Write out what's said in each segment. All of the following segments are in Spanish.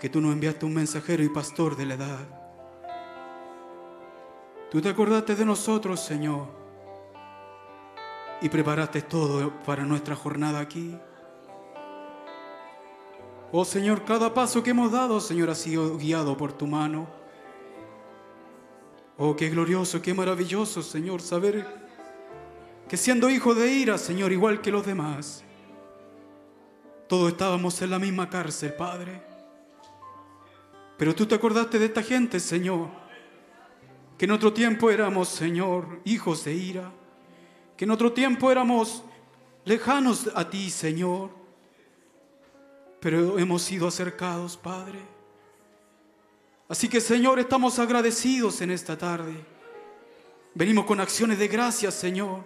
que tú nos enviaste un mensajero y pastor de la edad. Tú te acordaste de nosotros, Señor, y preparaste todo para nuestra jornada aquí. Oh Señor, cada paso que hemos dado, Señor, ha sido guiado por tu mano. Oh, qué glorioso, qué maravilloso, Señor, saber que siendo hijo de ira, Señor, igual que los demás, todos estábamos en la misma cárcel, Padre. Pero tú te acordaste de esta gente, Señor, que en otro tiempo éramos, Señor, hijos de ira, que en otro tiempo éramos lejanos a ti, Señor, pero hemos sido acercados, Padre. Así que, Señor, estamos agradecidos en esta tarde. Venimos con acciones de gracias, Señor.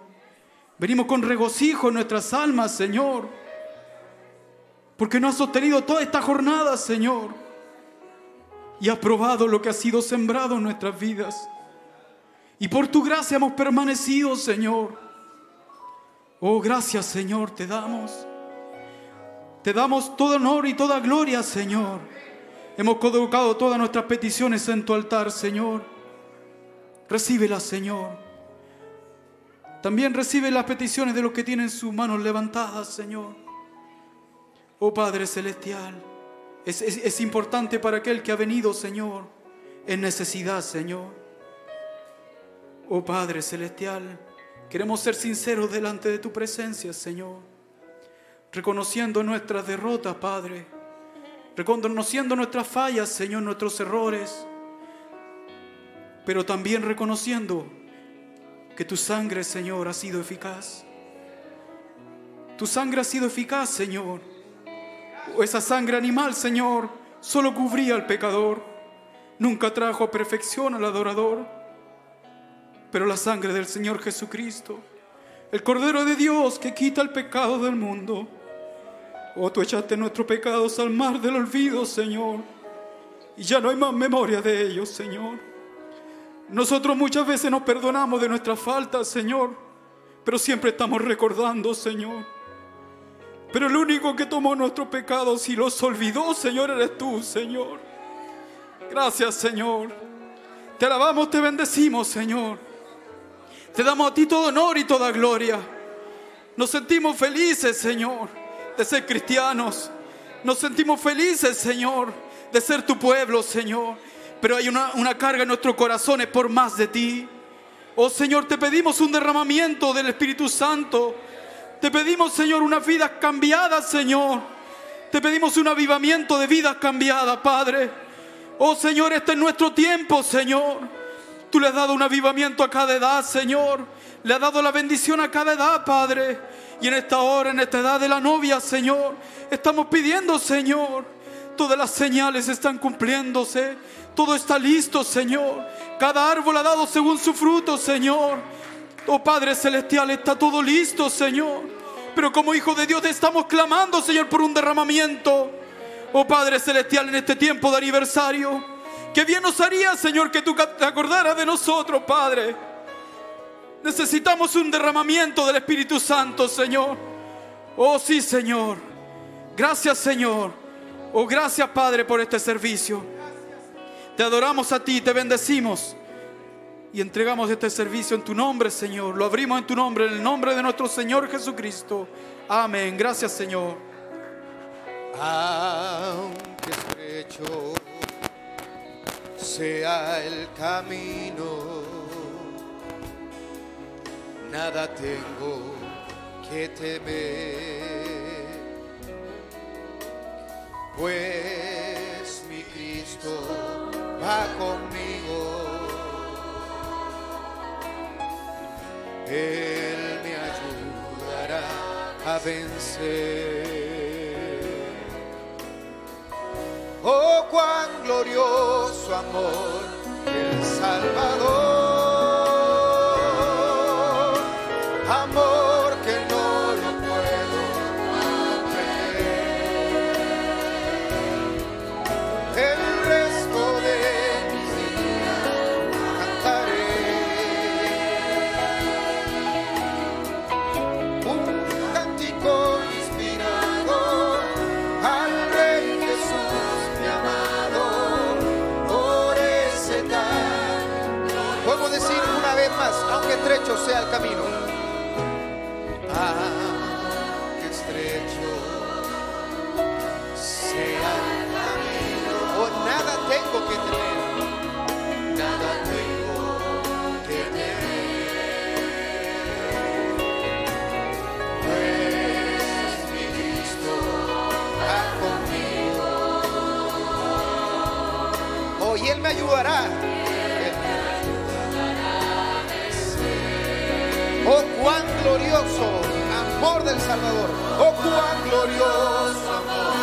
Venimos con regocijo en nuestras almas, Señor. Porque no has sostenido toda esta jornada, Señor. Y has probado lo que ha sido sembrado en nuestras vidas. Y por tu gracia hemos permanecido, Señor. Oh, gracias, Señor, te damos. Te damos todo honor y toda gloria, Señor. Hemos colocado todas nuestras peticiones en tu altar, Señor. Recíbelas, Señor. También recibe las peticiones de los que tienen sus manos levantadas, Señor. Oh Padre Celestial, es, es importante para aquel que ha venido, Señor, en necesidad, Señor. Oh Padre Celestial, queremos ser sinceros delante de tu presencia, Señor reconociendo nuestras derrotas, Padre, reconociendo nuestras fallas, Señor, nuestros errores, pero también reconociendo que tu sangre, Señor, ha sido eficaz. Tu sangre ha sido eficaz, Señor. O esa sangre animal, Señor, solo cubría al pecador, nunca trajo a perfección al adorador. Pero la sangre del Señor Jesucristo, el Cordero de Dios que quita el pecado del mundo, Oh, tú echaste nuestros pecados al mar del olvido, Señor. Y ya no hay más memoria de ellos, Señor. Nosotros muchas veces nos perdonamos de nuestras faltas, Señor. Pero siempre estamos recordando, Señor. Pero el único que tomó nuestros pecados y los olvidó, Señor, eres tú, Señor. Gracias, Señor. Te alabamos, te bendecimos, Señor. Te damos a ti todo honor y toda gloria. Nos sentimos felices, Señor de ser cristianos. Nos sentimos felices, Señor, de ser tu pueblo, Señor. Pero hay una, una carga en nuestros corazones por más de ti. Oh Señor, te pedimos un derramamiento del Espíritu Santo. Te pedimos, Señor, una vida cambiada, Señor. Te pedimos un avivamiento de vidas cambiadas, Padre. Oh Señor, este es nuestro tiempo, Señor. Tú le has dado un avivamiento a cada edad, Señor. Le has dado la bendición a cada edad, Padre. Y en esta hora, en esta edad de la novia, Señor, estamos pidiendo, Señor, todas las señales están cumpliéndose. Todo está listo, Señor. Cada árbol ha dado según su fruto, Señor. Oh Padre Celestial, está todo listo, Señor. Pero como hijo de Dios estamos clamando, Señor, por un derramamiento. Oh Padre Celestial, en este tiempo de aniversario. Que bien nos haría, Señor, que tú te acordaras de nosotros, Padre. Necesitamos un derramamiento del Espíritu Santo, Señor. Oh sí, Señor. Gracias, Señor. Oh, gracias, Padre, por este servicio. Te adoramos a ti, te bendecimos. Y entregamos este servicio en tu nombre, Señor. Lo abrimos en tu nombre, en el nombre de nuestro Señor Jesucristo. Amén. Gracias, Señor. Aunque estrecho sea el camino nada tengo que temer, pues mi Cristo va conmigo. Él me ayudará a vencer. Oh, cuán glorioso amor el Salvador. sea el camino. Ah, qué estrecho sea el camino. Oh, nada tengo que tener. Nada tengo que tener. Pues mi Cristo va conmigo. Oh, y Él me ayudará. Oh, cuán glorioso amor del Salvador. Oh, cuán glorioso amor.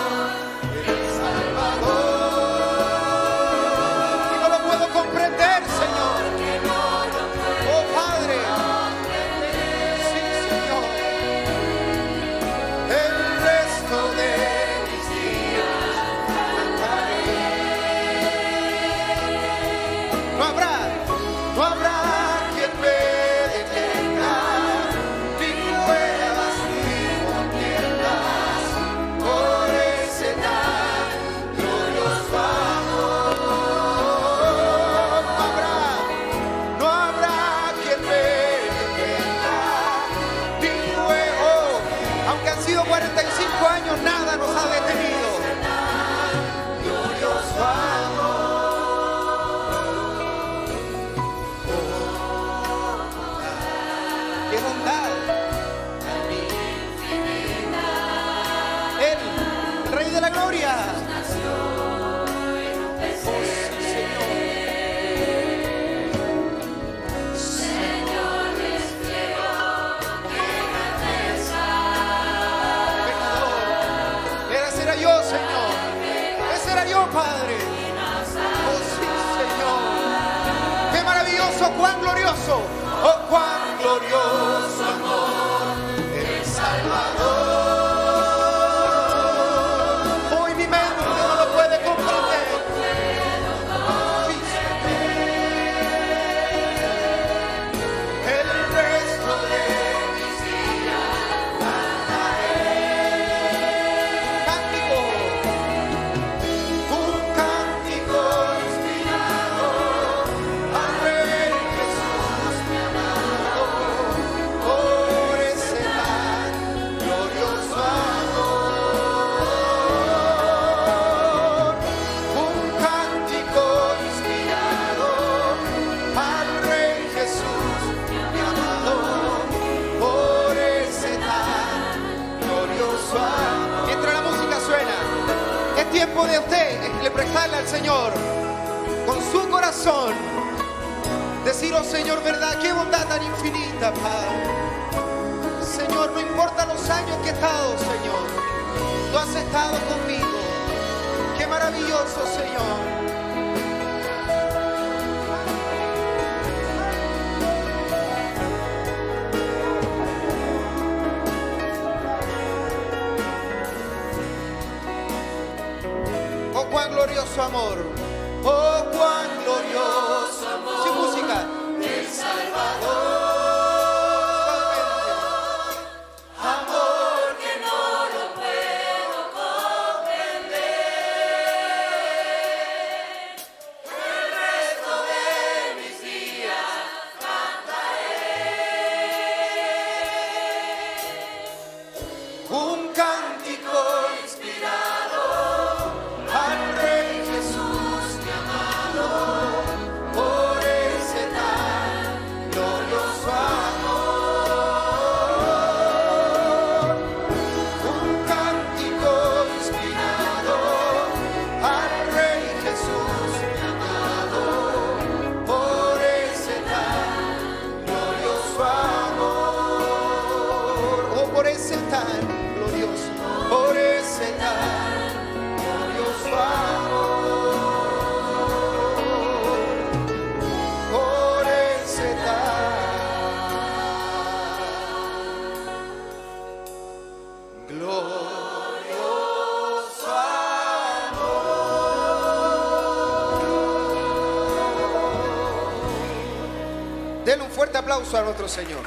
aplauso a nuestro Señor.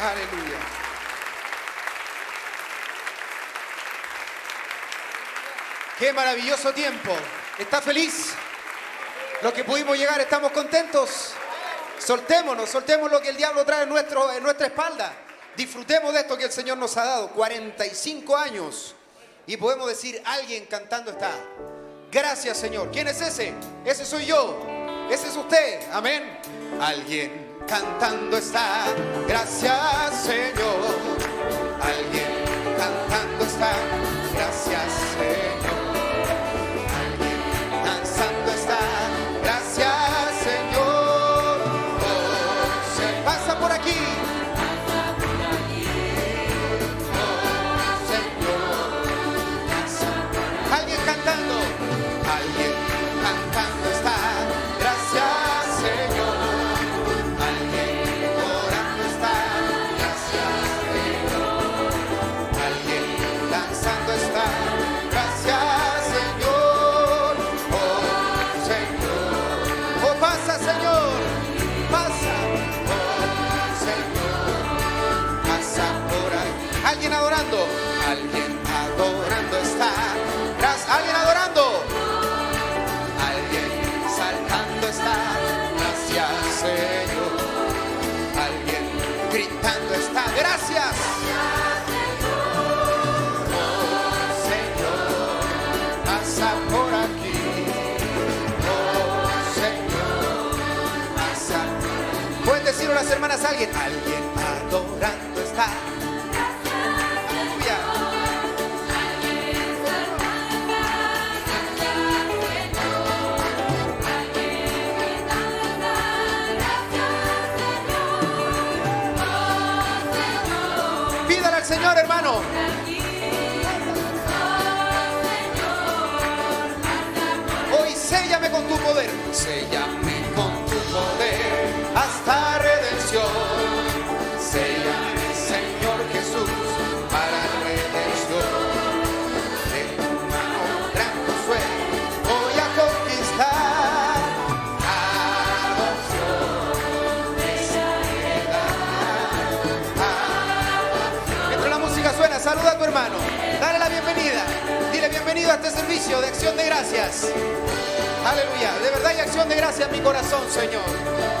Aleluya. Qué maravilloso tiempo. ¿Está feliz? Lo que pudimos llegar, estamos contentos. Soltémonos, soltemos lo que el diablo trae en, nuestro, en nuestra espalda. Disfrutemos de esto que el Señor nos ha dado. 45 años. Y podemos decir, alguien cantando está. Gracias, Señor. ¿Quién es ese? Ese soy yo. Ese es usted. Amén. Alguien cantando está. Gracias Señor. Alguien hermanas alguien. Alguien adorando está. Aleluya. Pídale al Señor, hermano. Hoy séllame con tu poder, séllame servicio de acción de gracias. Aleluya. De verdad hay acción de gracias mi corazón, Señor.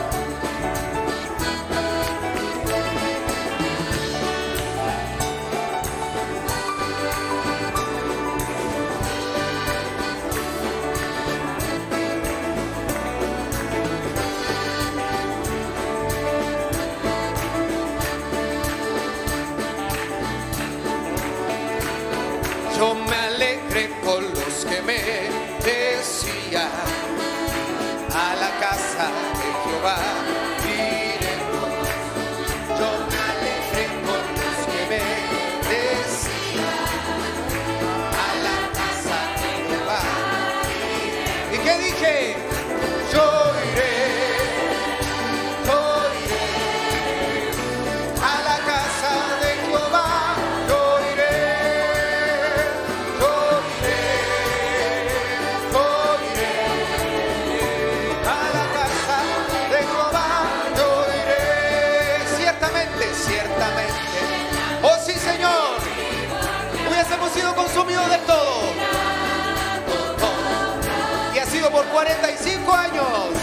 45 años.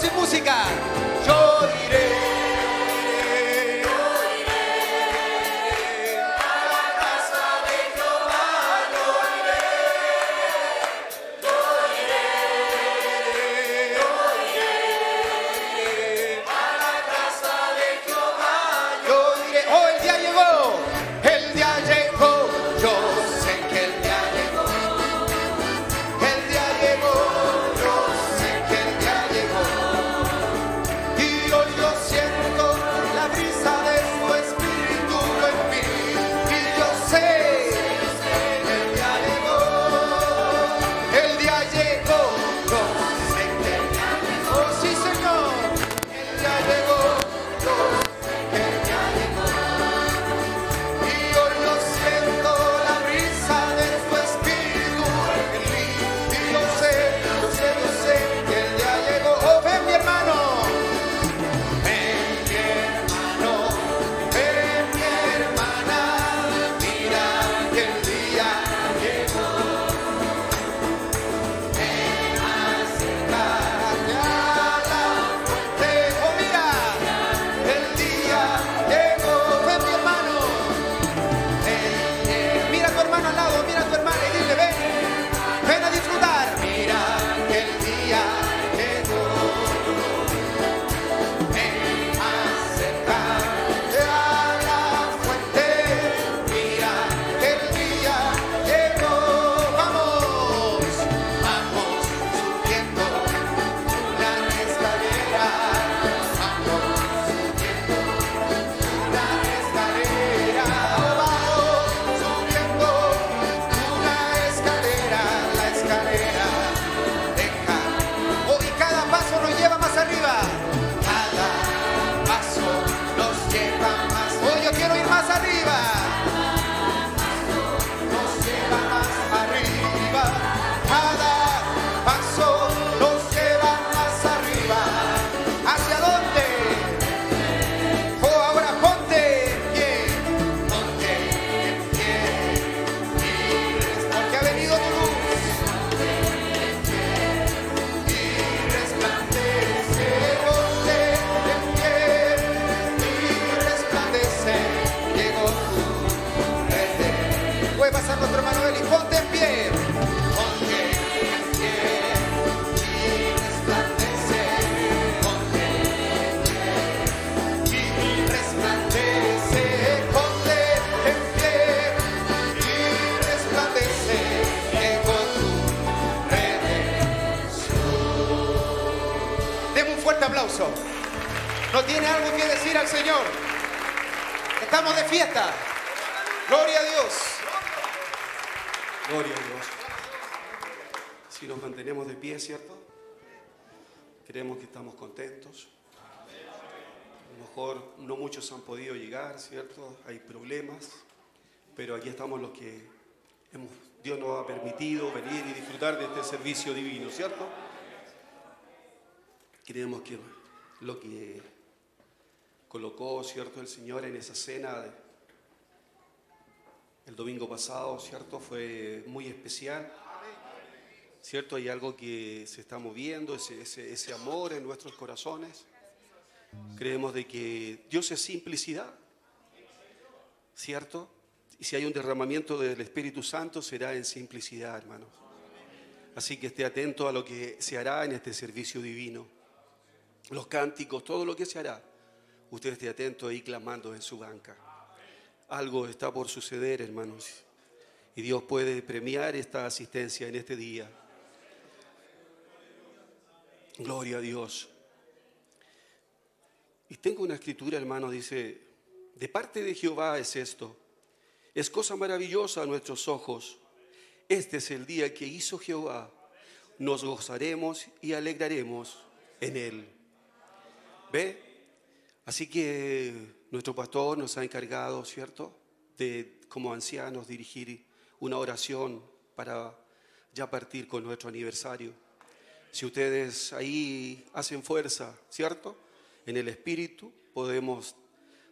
sin música. Yo diré. ¿No tiene algo que decir al Señor? Estamos de fiesta. Gloria a Dios. Gloria a Dios. Si nos mantenemos de pie, ¿cierto? Creemos que estamos contentos. A lo mejor no muchos han podido llegar, ¿cierto? Hay problemas, pero aquí estamos los que Dios nos ha permitido venir y disfrutar de este servicio divino, ¿cierto? Creemos que lo que colocó, ¿cierto? El Señor en esa cena el domingo pasado, ¿cierto? Fue muy especial. ¿Cierto? Hay algo que se está moviendo, ese, ese- ese amor en nuestros corazones. Creemos de que Dios es simplicidad. ¿Cierto? Y si hay un derramamiento del Espíritu Santo, será en simplicidad, hermanos. Así que esté atento a lo que se hará en este servicio divino. Los cánticos, todo lo que se hará. Usted esté atento ahí clamando en su banca. Algo está por suceder, hermanos. Y Dios puede premiar esta asistencia en este día. Gloria a Dios. Y tengo una escritura, hermano, dice, de parte de Jehová es esto. Es cosa maravillosa a nuestros ojos. Este es el día que hizo Jehová. Nos gozaremos y alegraremos en él. ¿Ve? Así que nuestro pastor nos ha encargado, ¿cierto? De como ancianos dirigir una oración para ya partir con nuestro aniversario. Si ustedes ahí hacen fuerza, ¿cierto? En el espíritu podemos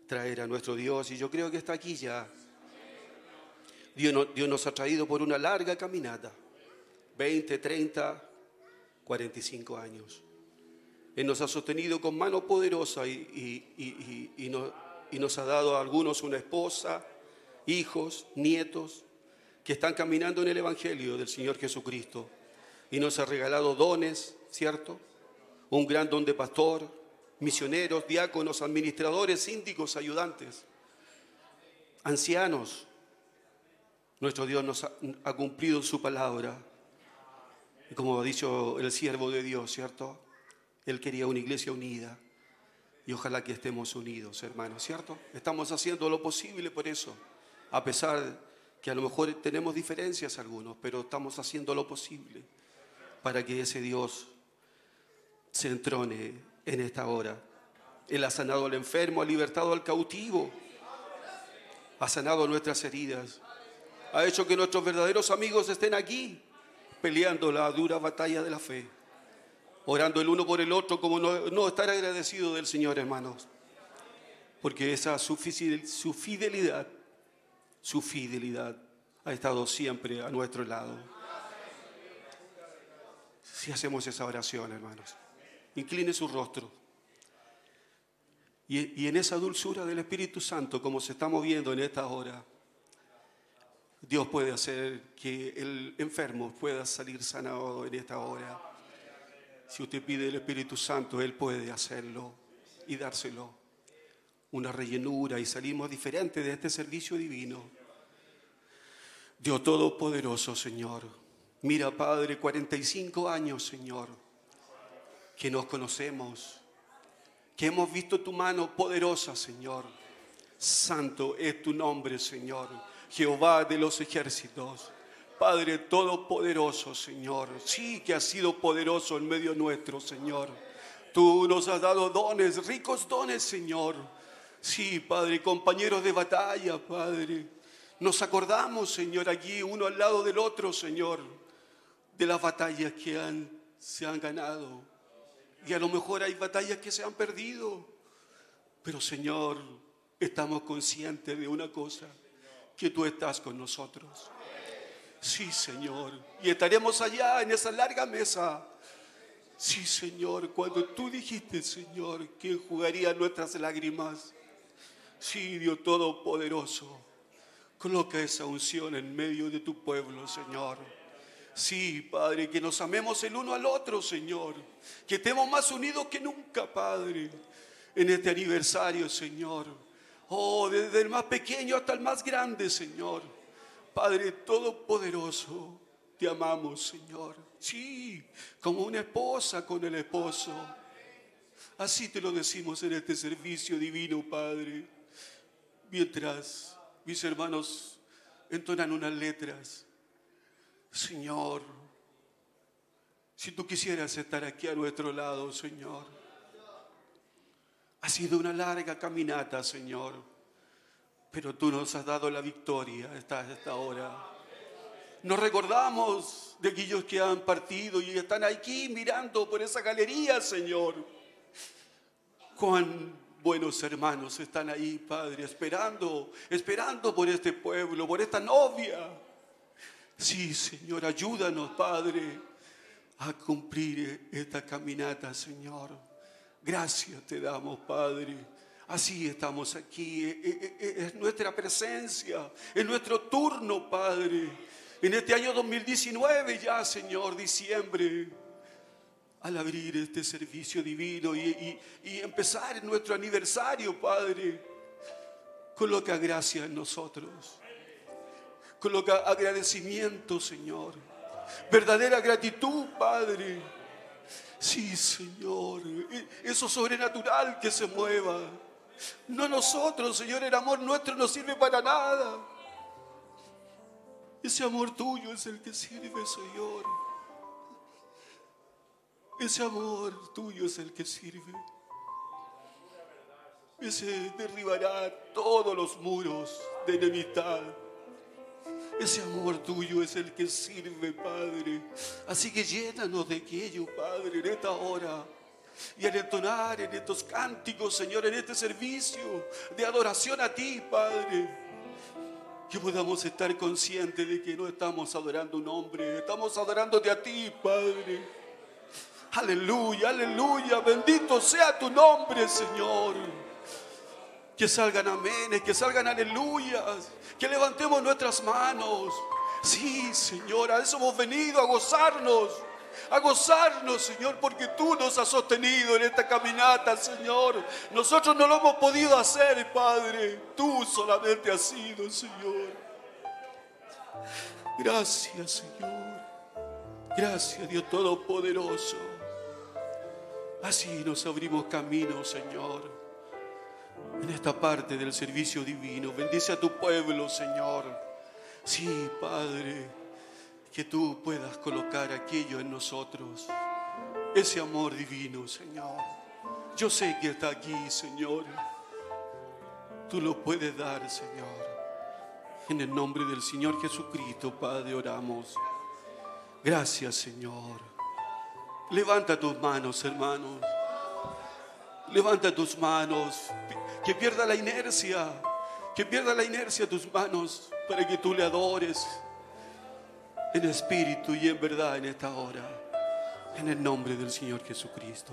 traer a nuestro Dios y yo creo que está aquí ya. Dios, Dios nos ha traído por una larga caminata, 20, 30, 45 años. Él nos ha sostenido con mano poderosa y, y- y- y- y no- y nos ha dado a algunos una esposa, hijos, nietos, que están caminando en el Evangelio del Señor Jesucristo. Y nos ha regalado dones, ¿cierto? Un gran don de pastor, misioneros, diáconos, administradores, síndicos, ayudantes, ancianos. Nuestro Dios nos ha, ha cumplido su palabra. Y como ha dicho el siervo de Dios, ¿cierto? Él quería una iglesia unida. Y ojalá que estemos unidos, hermanos, ¿cierto? Estamos haciendo lo posible por eso. A pesar que a lo mejor tenemos diferencias algunos, pero estamos haciendo lo posible para que ese Dios se entrone en esta hora. Él ha sanado al enfermo, ha libertado al cautivo, ha sanado nuestras heridas, ha hecho que nuestros verdaderos amigos estén aquí peleando la dura batalla de la fe orando el uno por el otro, como no, estar agradecido del Señor, hermanos. Porque esa su fidelidad, su fidelidad ha estado siempre a nuestro lado. Si hacemos esa oración, hermanos, incline su rostro. Y, y en esa dulzura del Espíritu Santo, como se está moviendo en esta hora, Dios puede hacer que el enfermo pueda salir sanado en esta hora. Si usted pide el Espíritu Santo, Él puede hacerlo y dárselo. Una rellenura y salimos diferentes de este servicio divino. Dios Todopoderoso, Señor. Mira, Padre, 45 años, Señor, que nos conocemos, que hemos visto tu mano poderosa, Señor. Santo es tu nombre, Señor. Jehová de los ejércitos. Padre Todopoderoso, Señor. Sí que has sido poderoso en medio nuestro, Señor. Tú nos has dado dones, ricos dones, Señor. Sí, Padre, compañeros de batalla, Padre. Nos acordamos, Señor, aquí uno al lado del otro, Señor, de las batallas que se han ganado. Y a lo mejor hay batallas que se han perdido. Pero, Señor, estamos conscientes de una cosa, que tú estás con nosotros. Sí, Señor. Y estaremos allá en esa larga mesa. Sí, Señor, cuando tú dijiste, Señor, que jugaría nuestras lágrimas. Sí, Dios Todopoderoso. Coloca esa unción en medio de tu pueblo, Señor. Sí, Padre, que nos amemos el uno al otro, Señor. Que estemos más unidos que nunca, Padre, en este aniversario, Señor. Oh, desde el más pequeño hasta el más grande, Señor. Padre Todopoderoso, te amamos, Señor. Sí, como una esposa con el esposo. Así te lo decimos en este servicio divino, Padre. Mientras mis hermanos entonan unas letras, Señor, si tú quisieras estar aquí a nuestro lado, Señor. Ha sido una larga caminata, Señor, pero tú nos has dado la victoria hasta esta hora. Nos recordamos de aquellos que han partido y están aquí mirando por esa galería, Señor. Cuán buenos hermanos están ahí, Padre, esperando, esperando por este pueblo, por esta novia. Sí, Señor, ayúdanos, Padre, a cumplir esta caminata, Señor. Gracias te damos, Padre. Así estamos aquí. E- e- e- Es nuestra presencia, es nuestro turno, Padre. En este año 2019 ya, Señor, diciembre, al abrir este servicio divino y, empezar nuestro aniversario, Padre, coloca gracia en nosotros. Coloca agradecimiento, Señor. Verdadera gratitud, Padre. Sí, Señor. Eso sobrenatural que se mueva. No nosotros, Señor. El amor nuestro no sirve para nada. Ese amor tuyo es el que sirve, Señor. Ese amor tuyo es el que sirve. Ese derribará todos los muros de enemistad. Ese amor tuyo es el que sirve, Padre. Así que llénanos de aquello, Padre, en esta hora. Y al entonar en estos cánticos, Señor, en este servicio de adoración a ti, Padre. Que podamos estar conscientes de que no estamos adorando un hombre, estamos adorándote a ti, Padre. Aleluya, aleluya, bendito sea tu nombre, Señor. Que salgan amenes, que salgan aleluyas, que levantemos nuestras manos. Sí, Señor, a eso hemos venido, a gozarnos, a gozarnos, Señor, porque tú nos has sostenido en esta caminata, Señor. Nosotros no lo hemos podido hacer, Padre. Tú solamente has sido, Señor. Gracias, Señor. Gracias, Dios Todopoderoso. Así nos abrimos camino, Señor en esta parte del servicio divino. Bendice a tu pueblo, Señor. Sí, Padre, que tú puedas colocar aquello en nosotros, ese amor divino, Señor. Yo sé que está aquí, Señor. Tú lo puedes dar, Señor. En el nombre del Señor Jesucristo, Padre, oramos. Gracias, Señor. Levanta tus manos, hermanos. Levanta tus manos. Que pierda la inercia. Que pierda la inercia tus manos para que tú le adores en espíritu y en verdad en esta hora. En el nombre del Señor Jesucristo.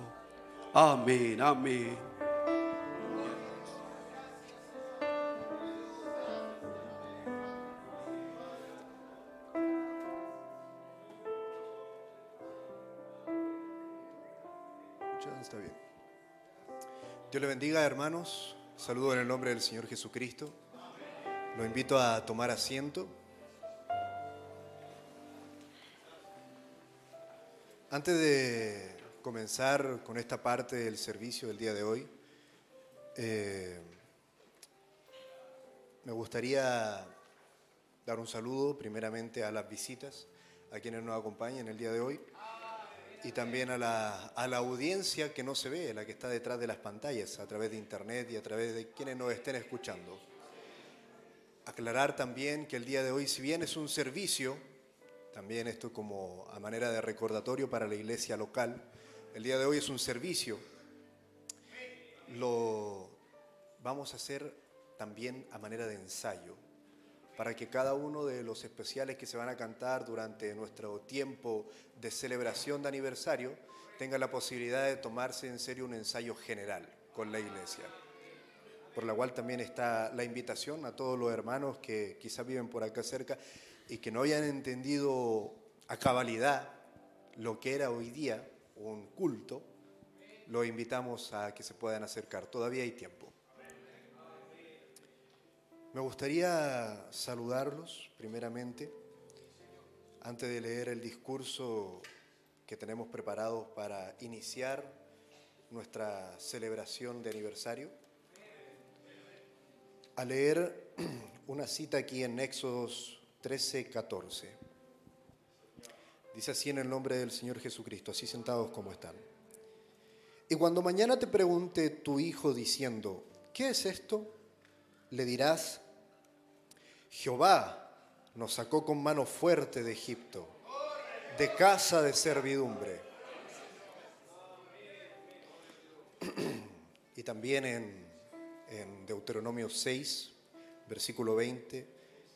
Amén, amén. Está bien. Dios le bendiga, hermanos. Saludo en el nombre del Señor Jesucristo. Lo invito a tomar asiento. Antes de comenzar con esta parte del servicio del día de hoy, eh, me gustaría dar un saludo primeramente a las visitas, a quienes nos acompañan el día de hoy y también a la, a la audiencia que no se ve, la que está detrás de las pantallas, a través de internet y a través de quienes nos estén escuchando. Aclarar también que el día de hoy, si bien es un servicio, también esto como a manera de recordatorio para la iglesia local, el día de hoy es un servicio, lo vamos a hacer también a manera de ensayo, para que cada uno de los especiales que se van a cantar durante nuestro tiempo de celebración de aniversario tenga la posibilidad de tomarse en serio un ensayo general con la iglesia. Por la cual también está la invitación a todos los hermanos que quizás viven por acá cerca y que no hayan entendido a cabalidad lo que era hoy día un culto, los invitamos a que se puedan acercar. Todavía hay tiempo. Me gustaría saludarlos primeramente, antes de leer el discurso que tenemos preparado para iniciar nuestra celebración de aniversario a leer una cita aquí en Éxodos 13, 14. Dice así en el nombre del Señor Jesucristo, así sentados como están. Y cuando mañana te pregunte tu hijo diciendo, ¿qué es esto? Le dirás, Jehová nos sacó con mano fuerte de Egipto, de casa de servidumbre. Y también en, en Deuteronomio 6, versículo 20,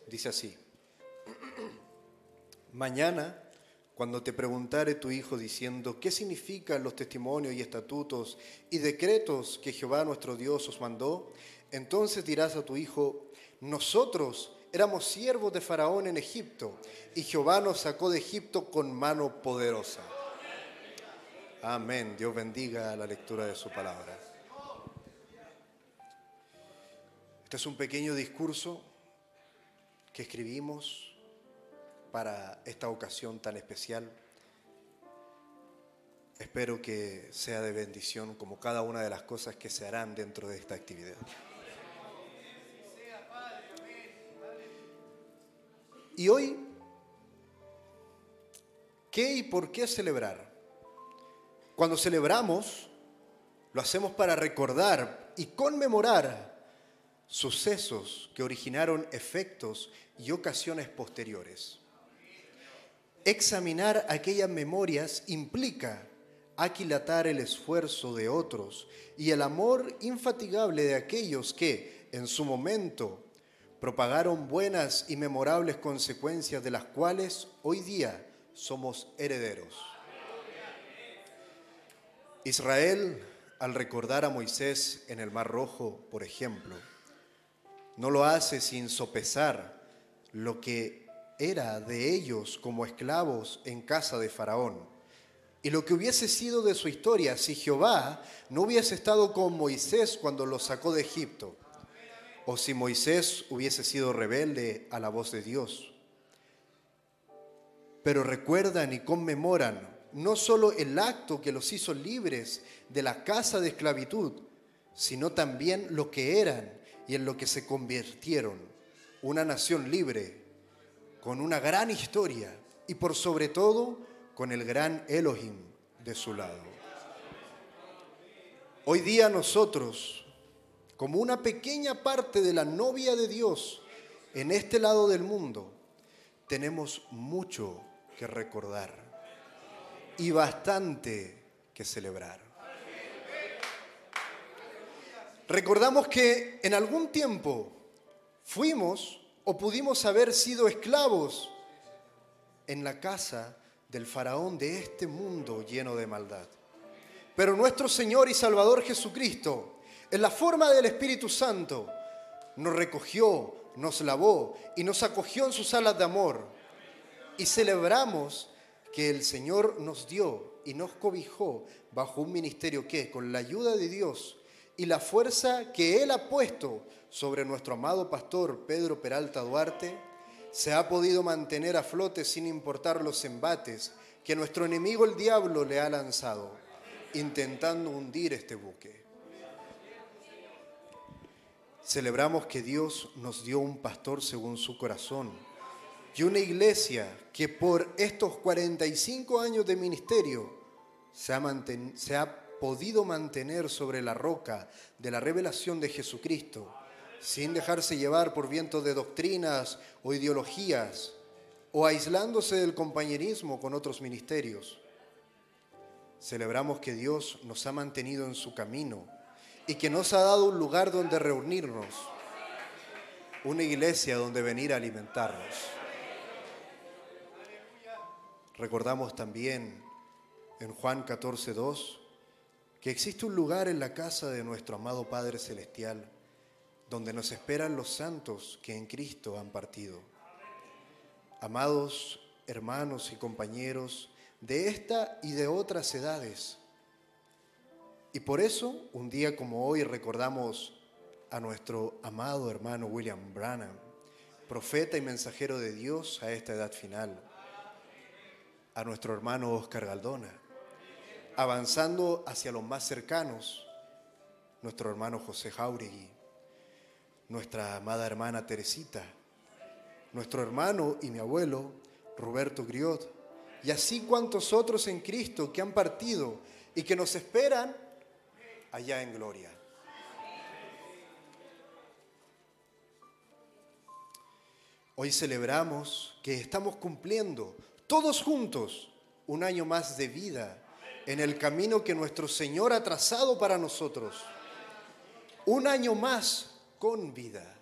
dice así, mañana cuando te preguntare tu hijo diciendo, ¿qué significan los testimonios y estatutos y decretos que Jehová nuestro Dios os mandó? Entonces dirás a tu hijo, nosotros éramos siervos de Faraón en Egipto y Jehová nos sacó de Egipto con mano poderosa. Amén. Dios bendiga la lectura de su palabra. Este es un pequeño discurso que escribimos para esta ocasión tan especial. Espero que sea de bendición como cada una de las cosas que se harán dentro de esta actividad. Y hoy, ¿qué y por qué celebrar? Cuando celebramos, lo hacemos para recordar y conmemorar sucesos que originaron efectos y ocasiones posteriores. Examinar aquellas memorias implica aquilatar el esfuerzo de otros y el amor infatigable de aquellos que, en su momento, propagaron buenas y memorables consecuencias de las cuales hoy día somos herederos. Israel, al recordar a Moisés en el Mar Rojo, por ejemplo, no lo hace sin sopesar lo que era de ellos como esclavos en casa de Faraón y lo que hubiese sido de su historia si Jehová no hubiese estado con Moisés cuando los sacó de Egipto o si Moisés hubiese sido rebelde a la voz de Dios. Pero recuerdan y conmemoran no solo el acto que los hizo libres de la casa de esclavitud, sino también lo que eran y en lo que se convirtieron, una nación libre, con una gran historia y por sobre todo con el gran Elohim de su lado. Hoy día nosotros, como una pequeña parte de la novia de Dios en este lado del mundo, tenemos mucho que recordar y bastante que celebrar. Recordamos que en algún tiempo fuimos o pudimos haber sido esclavos en la casa del faraón de este mundo lleno de maldad. Pero nuestro Señor y Salvador Jesucristo, en la forma del Espíritu Santo, nos recogió, nos lavó y nos acogió en sus alas de amor. Y celebramos que el Señor nos dio y nos cobijó bajo un ministerio que, con la ayuda de Dios y la fuerza que Él ha puesto sobre nuestro amado pastor Pedro Peralta Duarte, se ha podido mantener a flote sin importar los embates que nuestro enemigo el diablo le ha lanzado, intentando hundir este buque. Celebramos que Dios nos dio un pastor según su corazón y una iglesia que por estos 45 años de ministerio se ha, se ha podido mantener sobre la roca de la revelación de Jesucristo, sin dejarse llevar por vientos de doctrinas o ideologías, o aislándose del compañerismo con otros ministerios. Celebramos que Dios nos ha mantenido en su camino y que nos ha dado un lugar donde reunirnos, una iglesia donde venir a alimentarnos. Recordamos también en Juan 14, 2 que existe un lugar en la casa de nuestro amado Padre Celestial donde nos esperan los santos que en Cristo han partido. Amados hermanos y compañeros de esta y de otras edades. Y por eso, un día como hoy, recordamos a nuestro amado hermano William Branham, profeta y mensajero de Dios a esta edad final, a nuestro hermano Oscar Galdona, avanzando hacia los más cercanos, nuestro hermano José Jauregui, nuestra amada hermana Teresita, nuestro hermano y mi abuelo Roberto Griot, y así cuantos otros en Cristo que han partido y que nos esperan allá en gloria. Hoy celebramos que estamos cumpliendo todos juntos un año más de vida en el camino que nuestro Señor ha trazado para nosotros. Un año más con vida.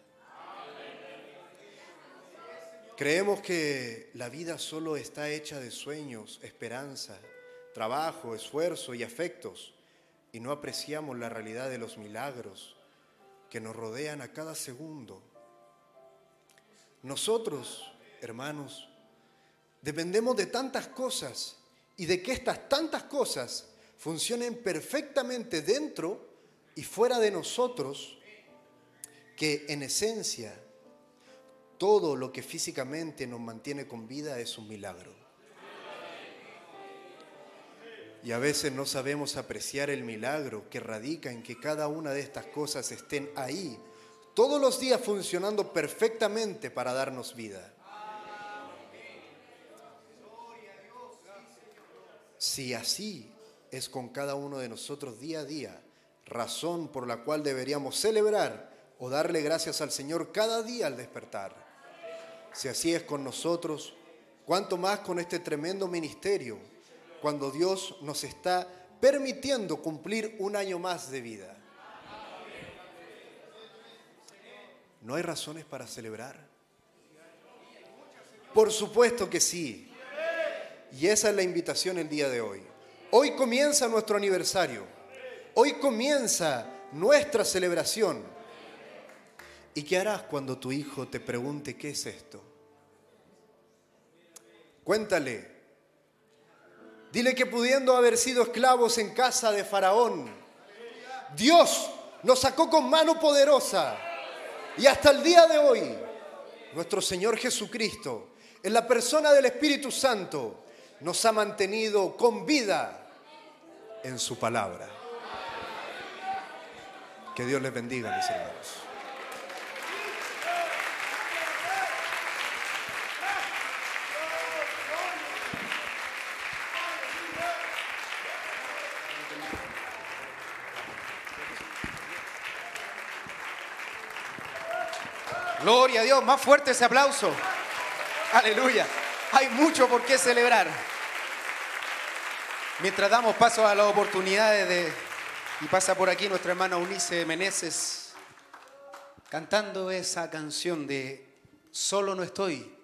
Creemos que la vida solo está hecha de sueños, esperanza, trabajo, esfuerzo y afectos y no apreciamos la realidad de los milagros que nos rodean a cada segundo. Nosotros, hermanos, dependemos de tantas cosas y de que estas tantas cosas funcionen perfectamente dentro y fuera de nosotros, que en esencia todo lo que físicamente nos mantiene con vida es un milagro. Y a veces no sabemos apreciar el milagro que radica en que cada una de estas cosas estén ahí, todos los días funcionando perfectamente para darnos vida. Si así es con cada uno de nosotros día a día, razón por la cual deberíamos celebrar o darle gracias al Señor cada día al despertar. Si así es con nosotros, cuánto más con este tremendo ministerio, cuando Dios nos está permitiendo cumplir un año más de vida. ¿No hay razones para celebrar? Por supuesto que sí. Y esa es la invitación el día de hoy. Hoy comienza nuestro aniversario. Hoy comienza nuestra celebración. ¿Y qué harás cuando tu hijo te pregunte qué es esto? Cuéntale. Dile que pudiendo haber sido esclavos en casa de Faraón, Dios nos sacó con mano poderosa. Y hasta el día de hoy, nuestro Señor Jesucristo, en la persona del Espíritu Santo, nos ha mantenido con vida en su palabra. Que Dios les bendiga, mis hermanos. Gloria a Dios, más fuerte ese aplauso. Aleluya. Hay mucho por qué celebrar. Mientras damos paso a las oportunidades de... Y pasa por aquí nuestra hermana Unice Meneses cantando esa canción de Solo no estoy,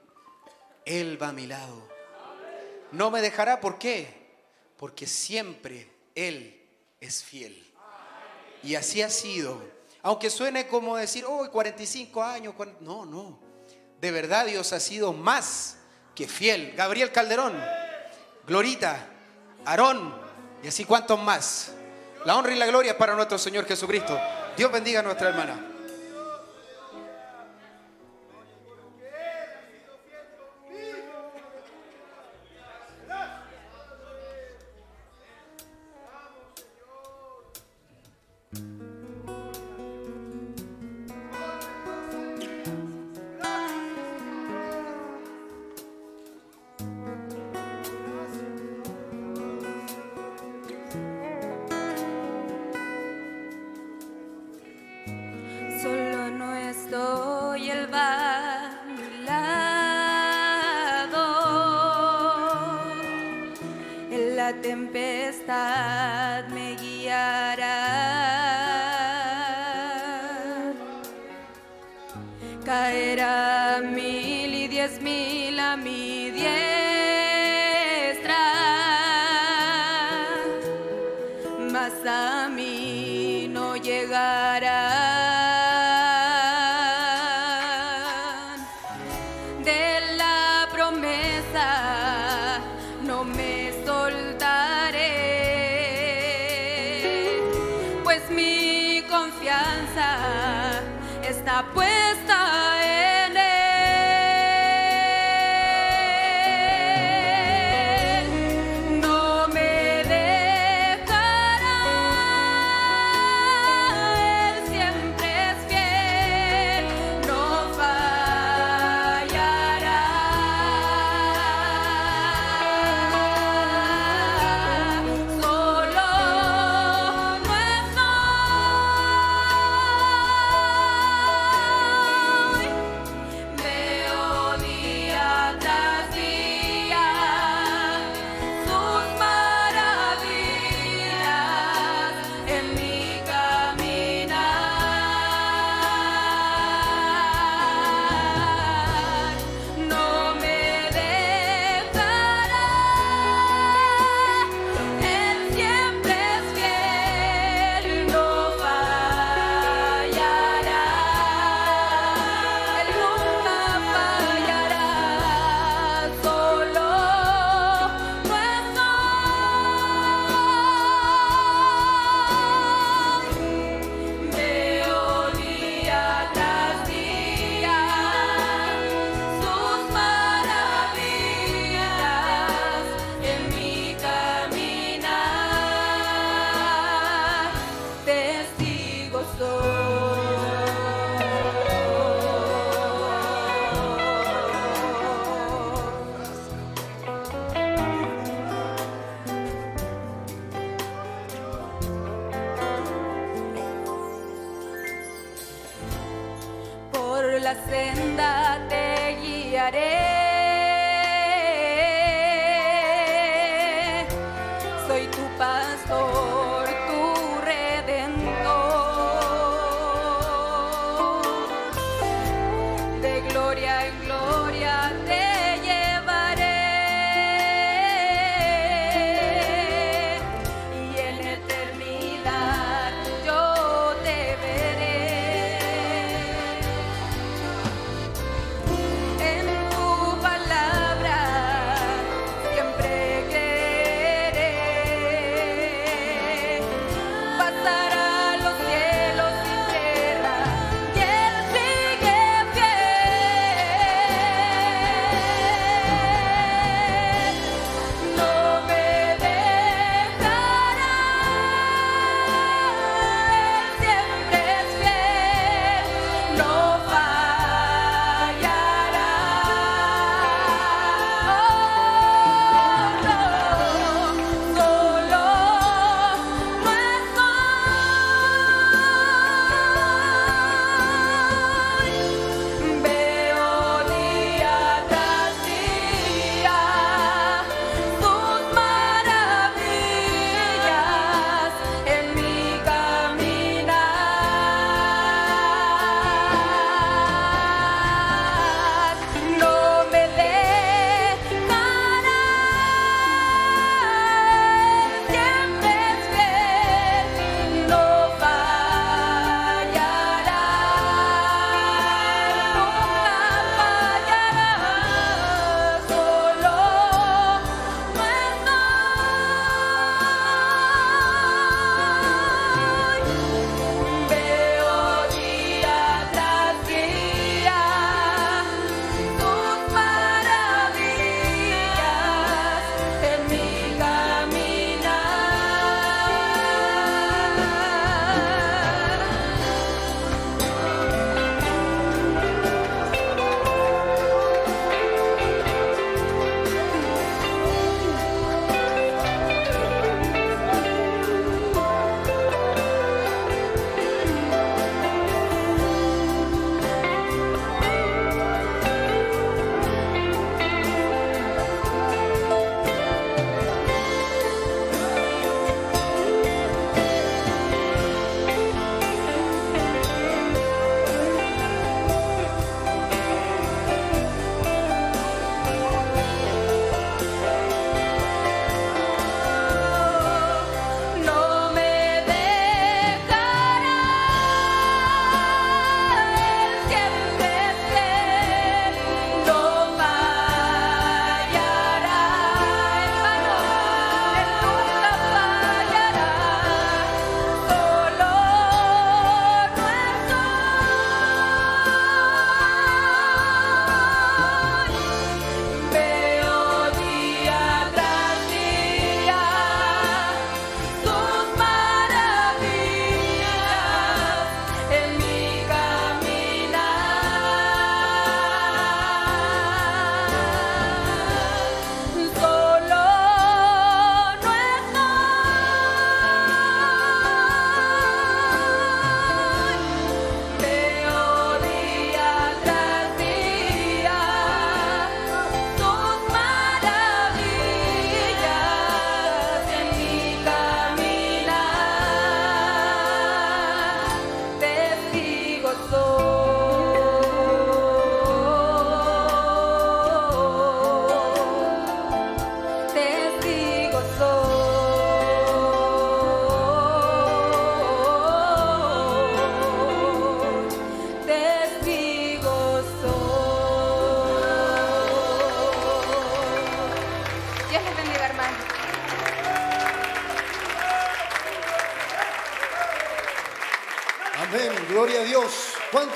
Él va a mi lado. No me dejará, ¿por qué? Porque siempre Él es fiel. Y así ha sido. Aunque suene como decir, oh, 45 años. No, no. De verdad Dios ha sido más que fiel. Gabriel Calderón, Glorita, Aarón y así cuantos más. La honra y la gloria para nuestro Señor Jesucristo. Dios bendiga a nuestra hermana.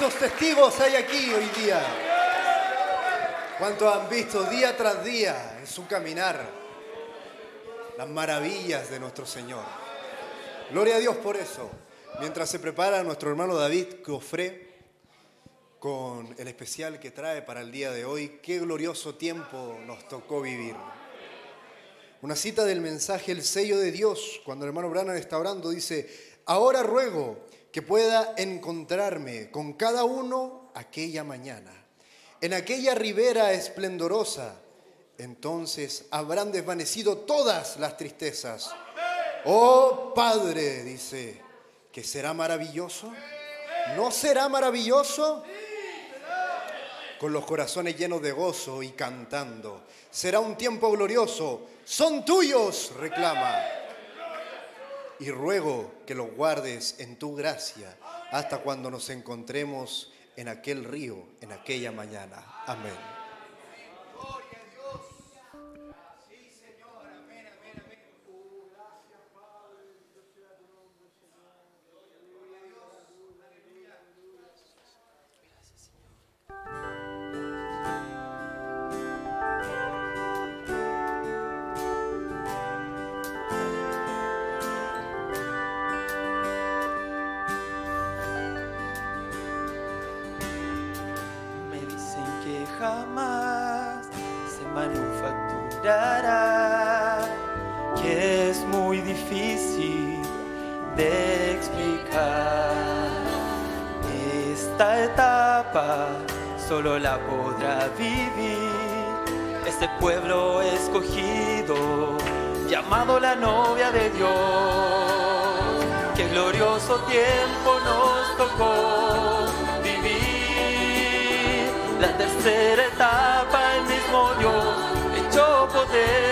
¿Cuántos testigos hay aquí hoy día? ¿Cuántos han visto día tras día en su caminar las maravillas de nuestro Señor? Gloria a Dios por eso. Mientras se prepara nuestro hermano David Cofré con el especial que trae para el día de hoy, qué glorioso tiempo nos tocó vivir. Una cita del mensaje El sello de Dios, cuando el hermano Brana está orando, dice, ahora ruego que pueda encontrarme con cada uno aquella mañana, en aquella ribera esplendorosa, entonces habrán desvanecido todas las tristezas. Oh Padre, dice, que será maravilloso. ¿No será maravilloso? Con los corazones llenos de gozo y cantando. Será un tiempo glorioso. Son tuyos, reclama. Y ruego que los guardes en tu gracia hasta cuando nos encontremos en aquel río, en aquella mañana. Amén. Tocó vivir. La tercera etapa, el mismo Dios echó poder.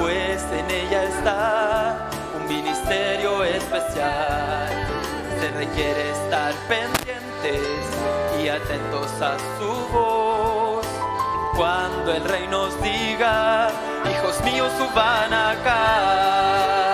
Pues en ella está un ministerio especial. Se requiere estar pendientes y atentos a su voz. Cuando el rey nos diga, hijos míos, suban acá.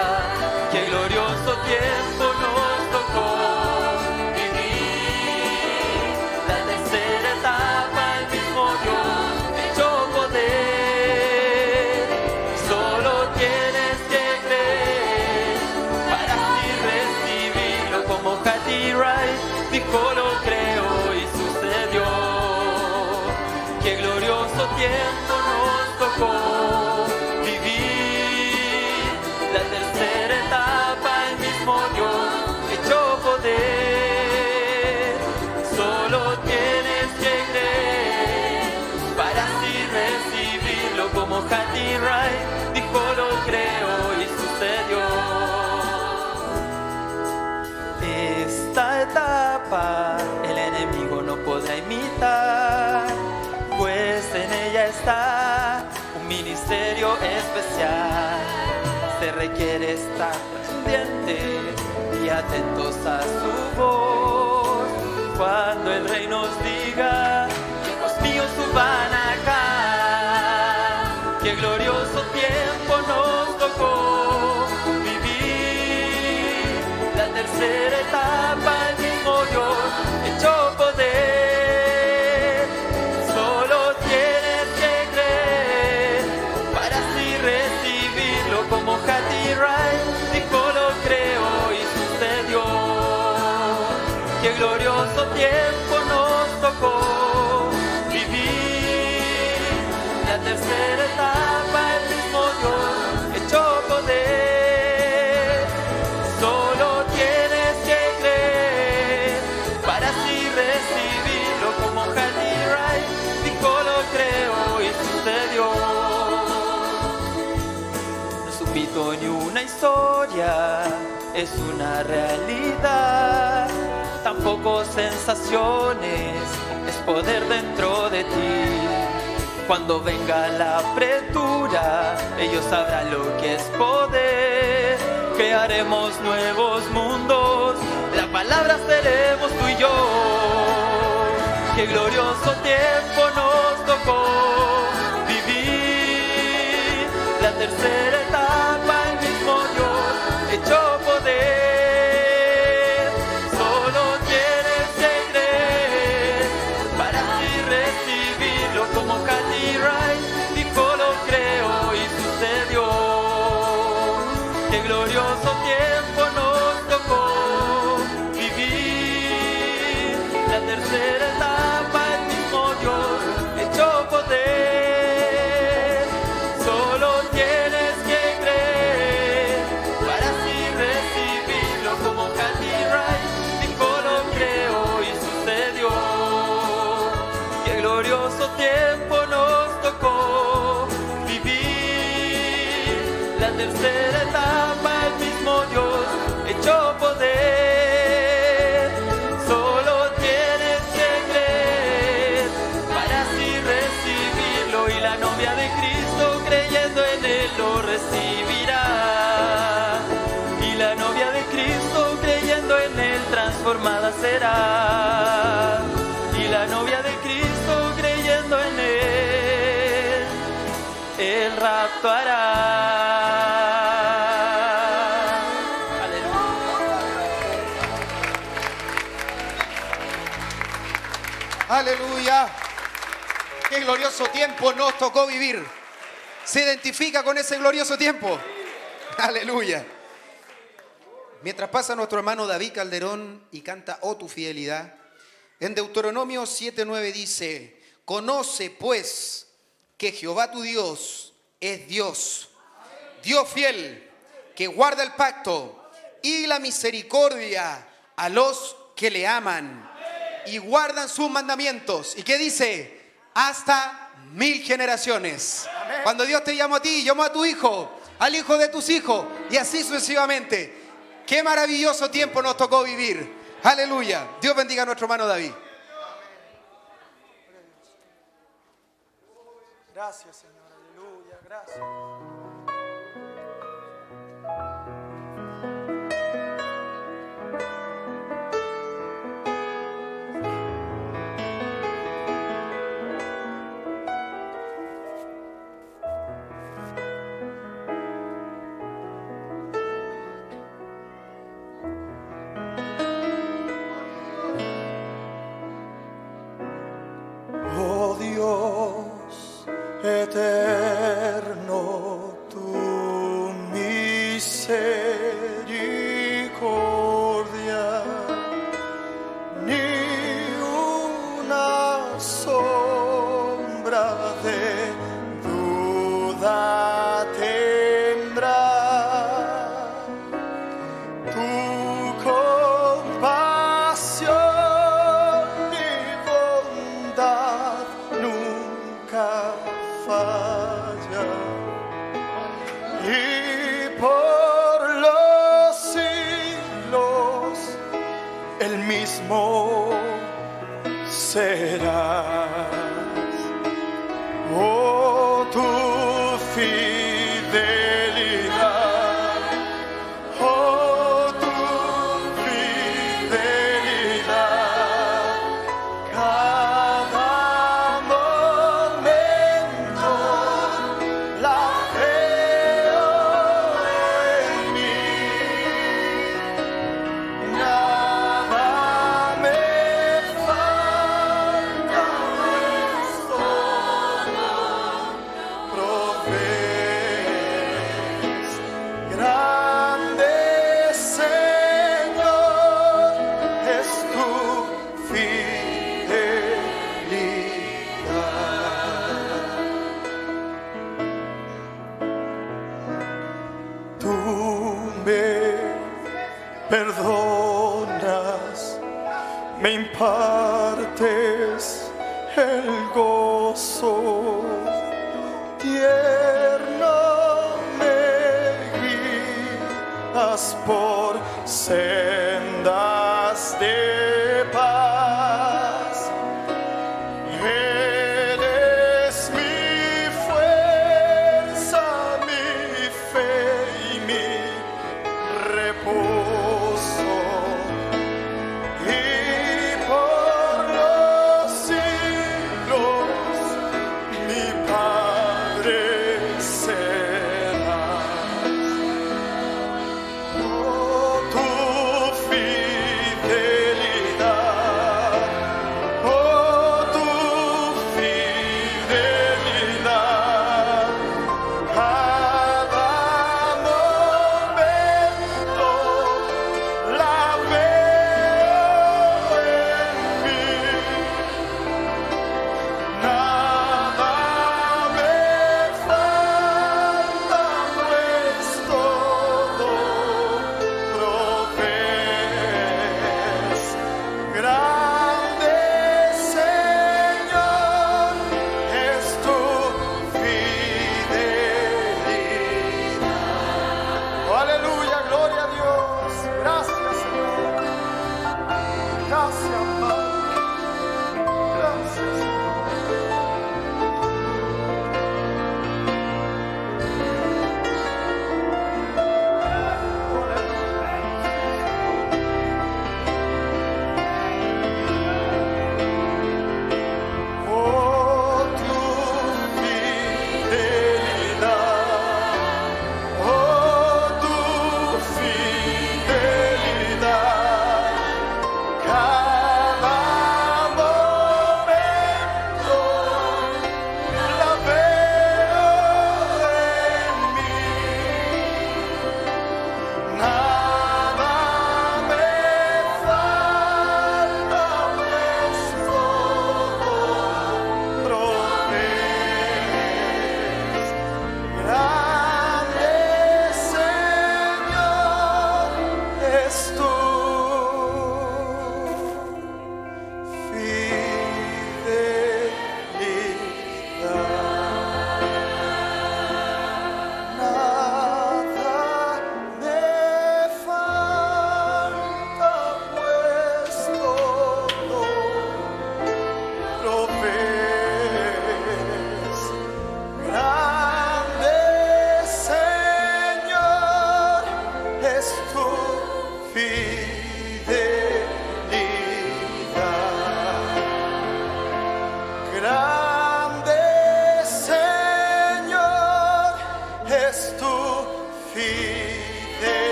Como Hattie Wright dijo lo creo y sucedió. Esta etapa el enemigo no podrá imitar, pues en ella está un ministerio especial. Se requiere estar pendientes y atentos a su voz. Cuando el rey nos diga, tercera etapa, mismo Dios echó poder. Solo tienes que creer para así recibirlo como Hattie Wright dijo lo creo y sucedió. Qué glorioso tiempo historia, es una realidad. Tampoco sensaciones, es poder dentro de ti. Cuando venga la apretura, ellos sabrán lo que es poder. Crearemos nuevos mundos, la palabra seremos tú y yo. qué glorioso tiempo nos tocó vivir. La tercera La tercera etapa, el mismo Dios echó poder. Solo tienes que creer para así recibirlo como Katy Wright dijo lo creo y sucedió. Qué glorioso tiempo nos tocó vivir. La tercera transformada será. Y la novia de Cristo creyendo en él, el rapto hará. Aleluya. Aleluya. Qué glorioso tiempo nos tocó vivir. ¿Se identifica con ese glorioso tiempo? Aleluya. Mientras pasa nuestro hermano David Calderón y canta Oh tu fidelidad, en Deuteronomio 7:9 dice, conoce pues que Jehová tu Dios es Dios, Dios fiel, que guarda el pacto y la misericordia a los que le aman y guardan sus mandamientos. ¿Y qué dice? Hasta mil generaciones. Cuando Dios te llamó a ti, llamó a tu hijo, al hijo de tus hijos y así sucesivamente. Qué maravilloso tiempo nos tocó vivir. Aleluya. Dios bendiga a nuestro hermano David. Gracias, Señor. Aleluya. Gracias.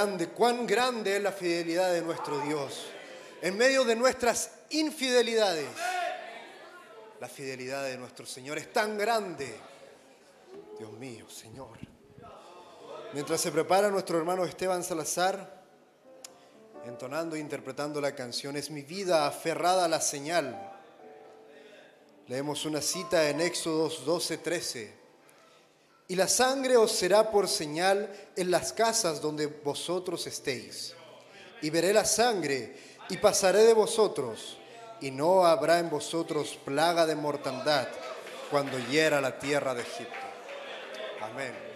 Grande, cuán grande es la fidelidad de nuestro Dios. En medio de nuestras infidelidades, la fidelidad de nuestro Señor es tan grande. Dios mío, Señor. Mientras se prepara nuestro hermano Esteban Salazar, entonando e interpretando la canción Es mi vida aferrada a la señal. Leemos una cita en Éxodos 12, 13. Y la sangre os será por señal en las casas donde vosotros estéis. Y veré la sangre y pasaré de vosotros, y no habrá en vosotros plaga de mortandad cuando hiera la tierra de Egipto. Amén.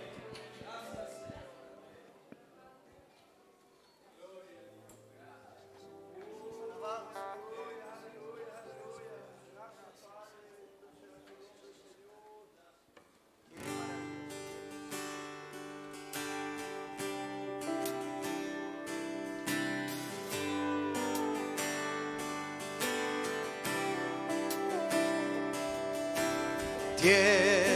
Tiempo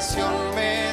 salvación me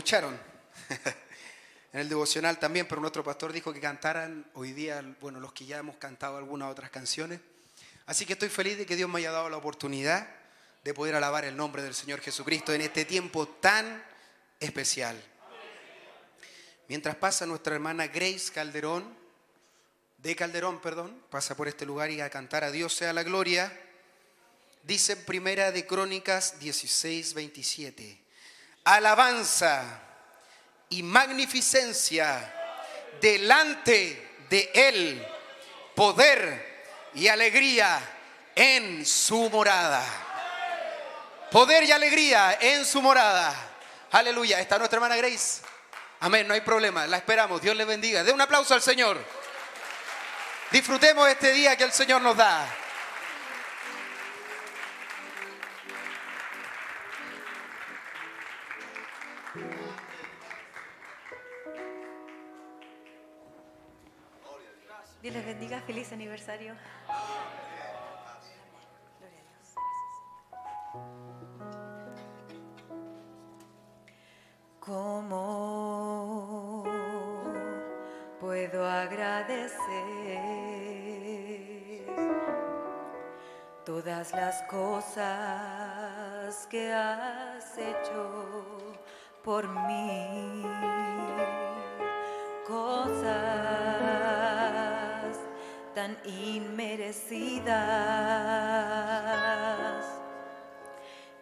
escucharon. En el devocional también, pero nuestro pastor dijo que cantaran hoy día, bueno, los que ya hemos cantado algunas otras canciones. Así que estoy feliz de que Dios me haya dado la oportunidad de poder alabar el nombre del Señor Jesucristo en este tiempo tan especial. Mientras pasa nuestra hermana Grace Calderón, de Calderón, perdón, pasa por este lugar y a cantar a Dios sea la gloria, dice en Primera de Crónicas 16, 27, alabanza y magnificencia delante de Él, poder y alegría en su morada. Poder y alegría en su morada. Aleluya. Está nuestra hermana Grace. Amén, no hay problema. La esperamos. Dios le bendiga. De un aplauso al Señor. Disfrutemos este día que el Señor nos da. Dios les bendiga, feliz aniversario. Gloria a Dios. ¿Cómo puedo agradecer todas las cosas que has hecho por mí? Cosas tan inmerecidas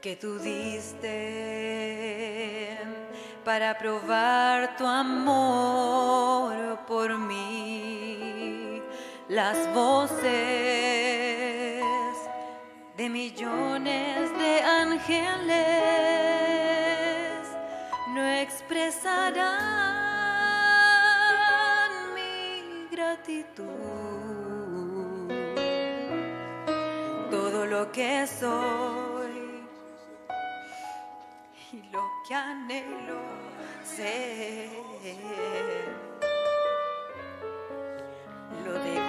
que tú diste para probar tu amor por mí. Las voces de millones de ángeles no expresarán mi gratitud. Lo que soy y lo que anhelo ser. Lo debo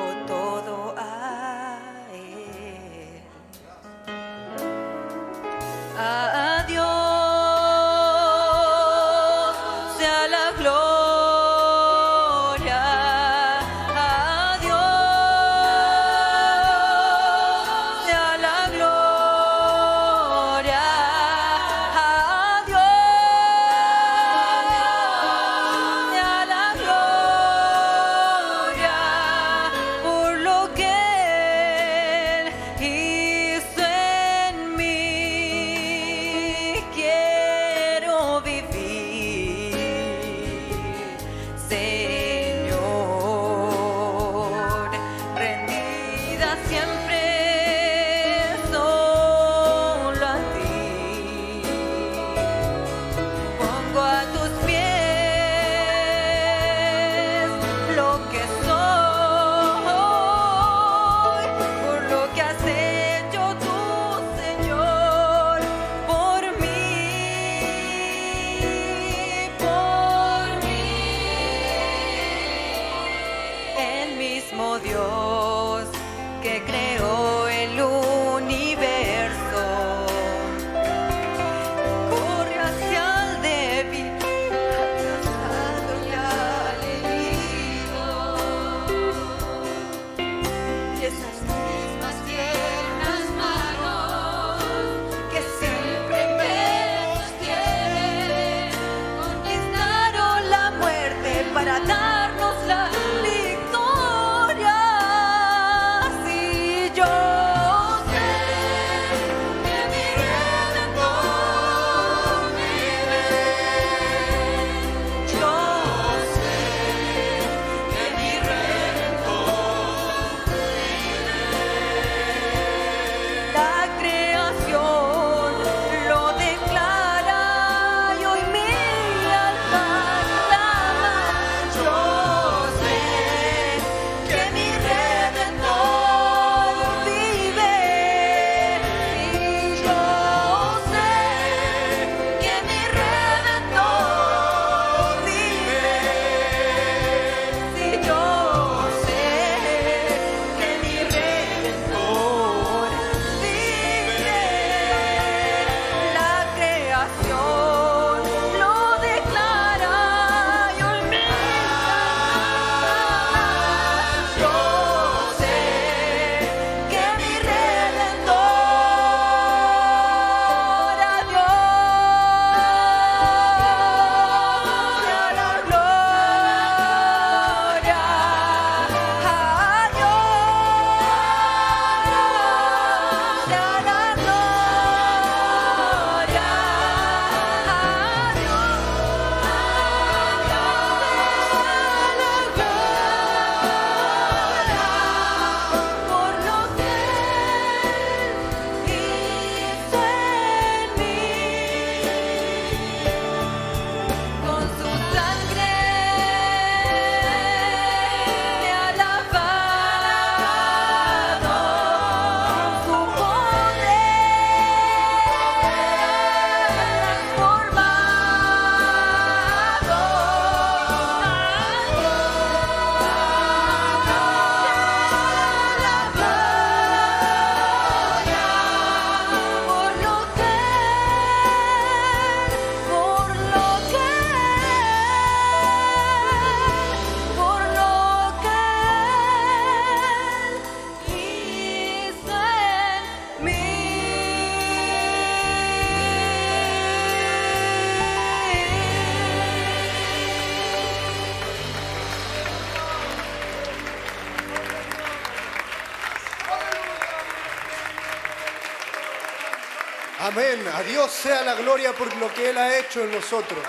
Dios sea la gloria por lo que Él ha hecho en nosotros.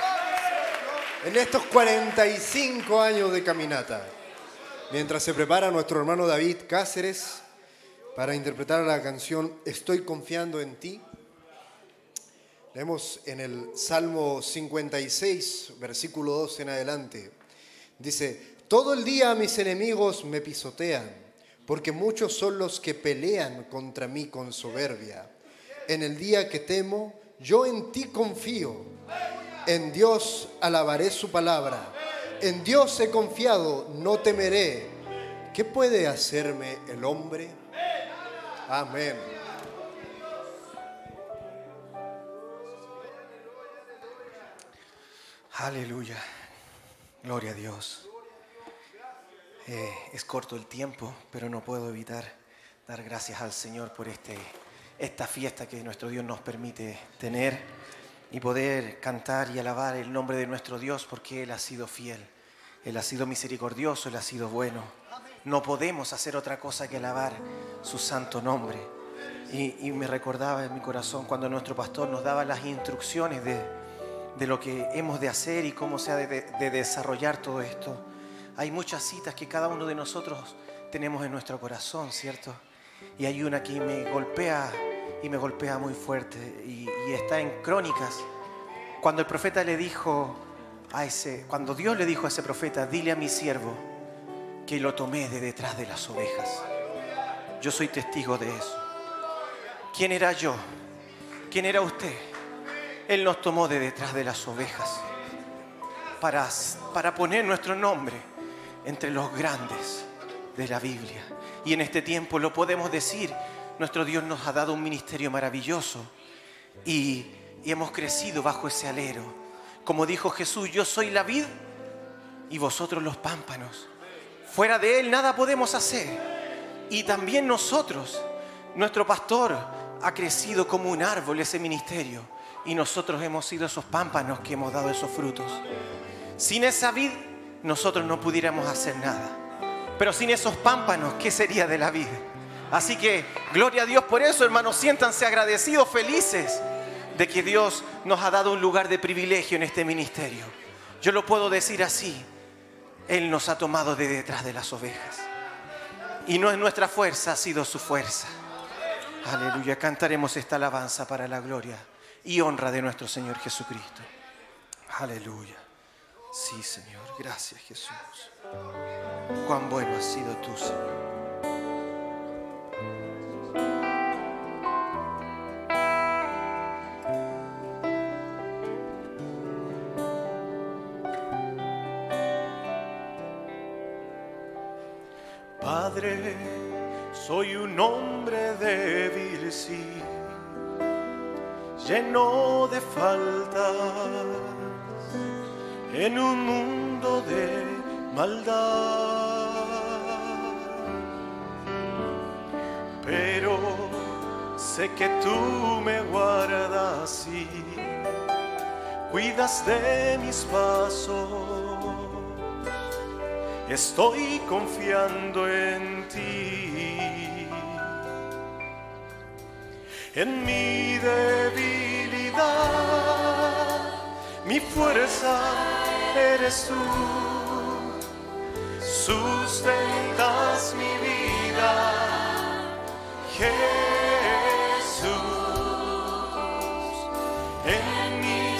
En estos 45 años de caminata. Mientras se prepara nuestro hermano David Cáceres para interpretar la canción Estoy confiando en ti. Leemos en el Salmo 56, versículo 2 en adelante. Dice, todo el día mis enemigos me pisotean, porque muchos son los que pelean contra mí con soberbia. En el día que temo, yo en ti confío. En Dios alabaré su palabra. En Dios he confiado, no temeré. ¿Qué puede hacerme el hombre? Amén. Aleluya. Gloria a Dios. Eh, es corto el tiempo, pero no puedo evitar dar gracias al Señor por este, esta fiesta que nuestro Dios nos permite tener y poder cantar y alabar el nombre de nuestro Dios porque Él ha sido fiel, Él ha sido misericordioso, Él ha sido bueno. No podemos hacer otra cosa que alabar su santo nombre. Y, me recordaba en mi corazón cuando nuestro pastor nos daba las instrucciones de, de lo que hemos de hacer y cómo se ha de desarrollar todo esto. Hay muchas citas que cada uno de nosotros tenemos en nuestro corazón, ¿cierto? Y hay una que me golpea y me golpea muy fuerte y, está en Crónicas. Cuando el profeta le dijo a ese, cuando Dios le dijo a ese profeta, dile a mi siervo que lo tomé de detrás de las ovejas. Yo soy testigo de eso. ¿Quién era yo? ¿Quién era usted? Él nos tomó de detrás de las ovejas para, para poner nuestro nombre entre los grandes de la Biblia. Y en este tiempo lo podemos decir, nuestro Dios nos ha dado un ministerio maravilloso y, y hemos crecido bajo ese alero. Como dijo Jesús, yo soy la vid y vosotros los pámpanos. Fuera de Él nada podemos hacer. Y también nosotros, nuestro pastor ha crecido como un árbol ese ministerio y nosotros hemos sido esos pámpanos que hemos dado esos frutos. Sin esa vid, nosotros no pudiéramos hacer nada. Pero sin esos pámpanos, ¿qué sería de la vida? Así que, gloria a Dios por eso, hermanos, siéntanse agradecidos, felices de que Dios nos ha dado un lugar de privilegio en este ministerio. Yo lo puedo decir así, Él nos ha tomado de detrás de las ovejas. Y no es nuestra fuerza, ha sido su fuerza. Aleluya, cantaremos esta alabanza para la gloria y honra de nuestro Señor Jesucristo. Aleluya. Sí, Señor. Gracias, Jesús. Cuán bueno has sido tú, Señor. Padre, soy un hombre débil, sí, lleno de faltas en un mundo de maldad. Pero sé que tú me guardas y cuidas de mis pasos. Estoy confiando en ti. En mi debilidad, mi fuerza eres tú. Sustentas mi vida, Jesús. En mi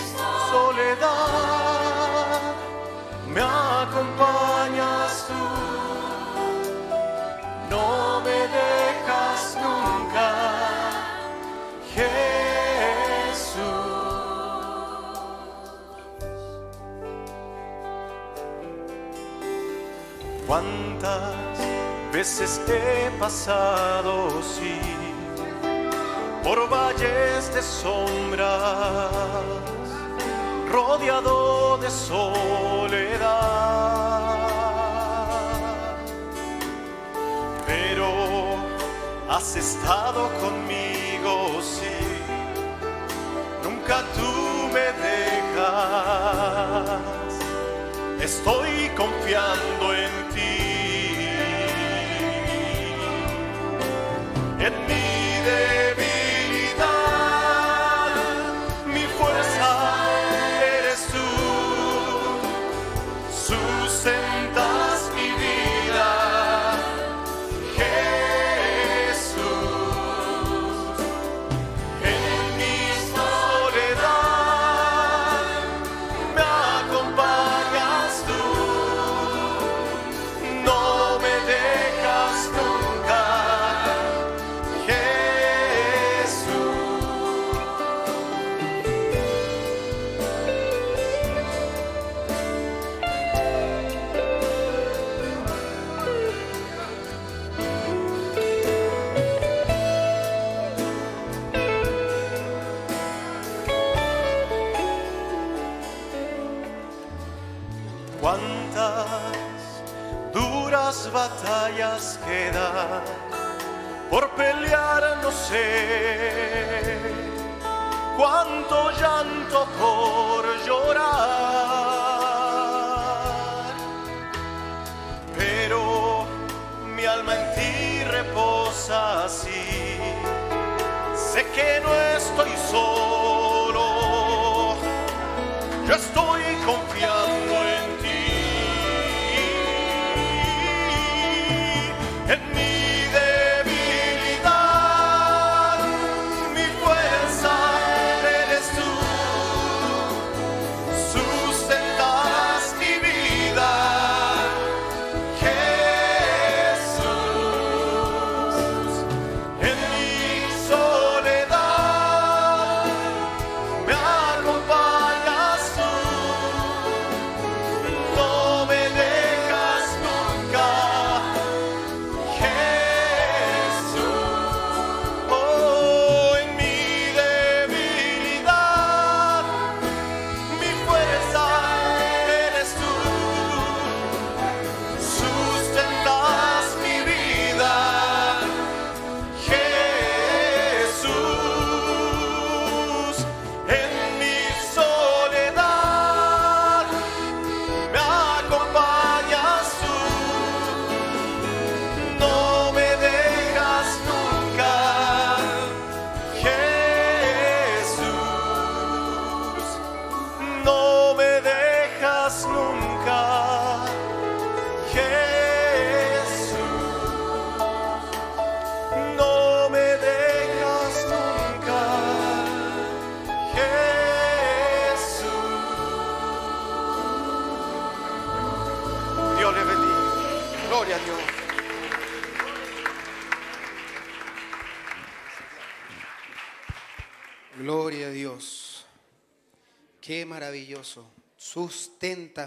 soledad me acompañas ¿Cuántas veces he pasado, sí, por valles de sombras? rodeado de soledad. Pero has estado conmigo, sí, nunca tú me dejas. Estoy confiando en ti. En mi debilidad sé. Cuánto llanto por llorar. Pero mi alma en ti reposa así. Sé que no estoy solo. Yo estoy confiando en ti. En mi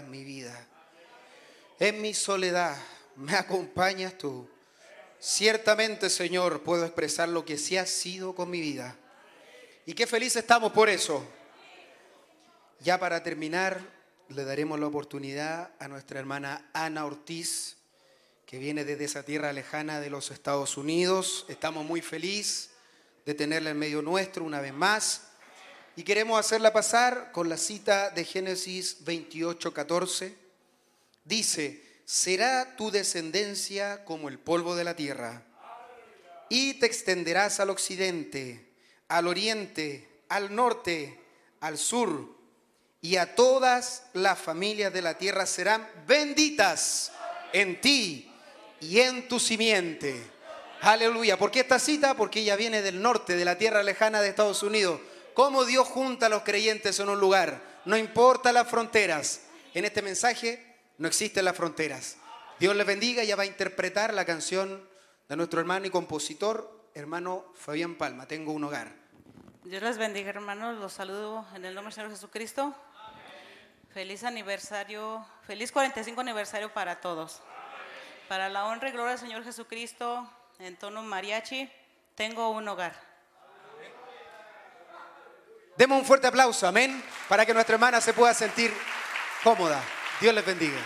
Mi vida. En mi soledad me acompañas tú. Ciertamente, Señor, puedo expresar lo que sí ha sido con mi vida. Y qué felices estamos por eso. Ya para terminar, le daremos la oportunidad a nuestra hermana Ana Ortiz, que viene desde esa tierra lejana de los Estados Unidos. Estamos muy felices de tenerla en medio nuestro una vez más. Y queremos hacerla pasar con la cita de Génesis 28, 14. Dice, será tu descendencia como el polvo de la tierra, y te extenderás al occidente, al oriente, al norte, al sur, y a todas las familias de la tierra serán benditas en ti y en tu simiente. Aleluya. ¿Por qué esta cita? Porque ella viene del norte, de la tierra lejana de Estados Unidos. ¿Cómo Dios junta a los creyentes en un lugar? No importa las fronteras. En este mensaje no existen las fronteras. Dios les bendiga. Ella va a interpretar la canción de nuestro hermano y compositor, hermano Fabián Palma. Tengo un hogar. Dios les bendiga, hermanos. Los saludo en el nombre del Señor Jesucristo. Feliz aniversario, feliz 45 aniversario para todos. Para la honra y gloria del Señor Jesucristo, en tono mariachi, tengo un hogar. Demos un fuerte aplauso, amén, para que nuestra hermana se pueda sentir cómoda. Dios les bendiga.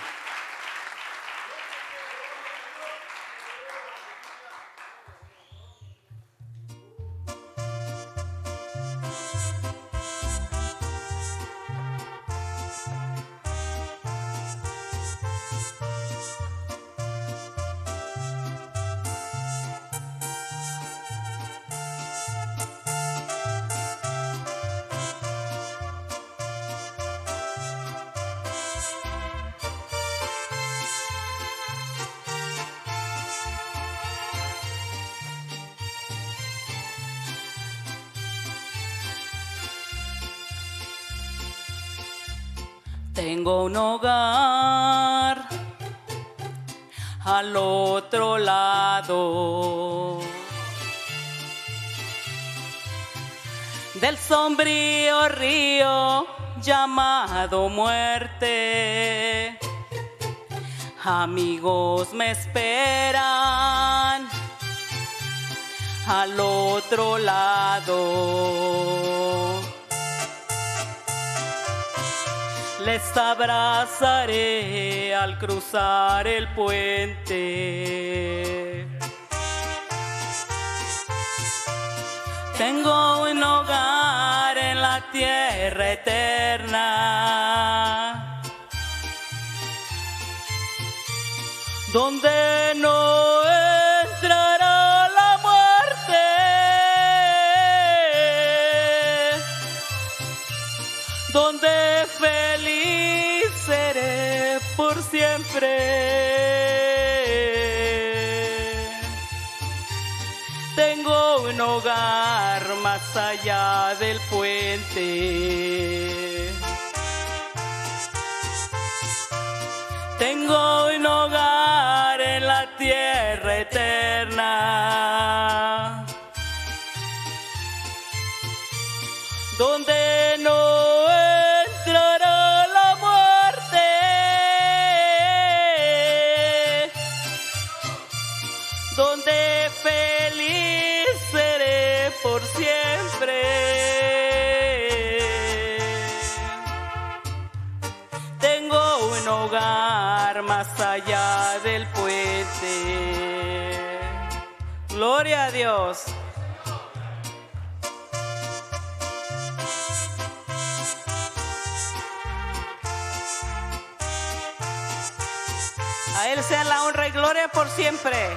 Muerte. Amigos me esperan al otro lado. Les abrazaré al cruzar el puente. Tengo un hogar en la tierra donde no entrará la muerte, donde feliz seré por siempre. Tengo un hogar más allá del puente. Tengo un hogar hogar más allá del puente. Gloria a Dios. A Él sea la honra y gloria por siempre.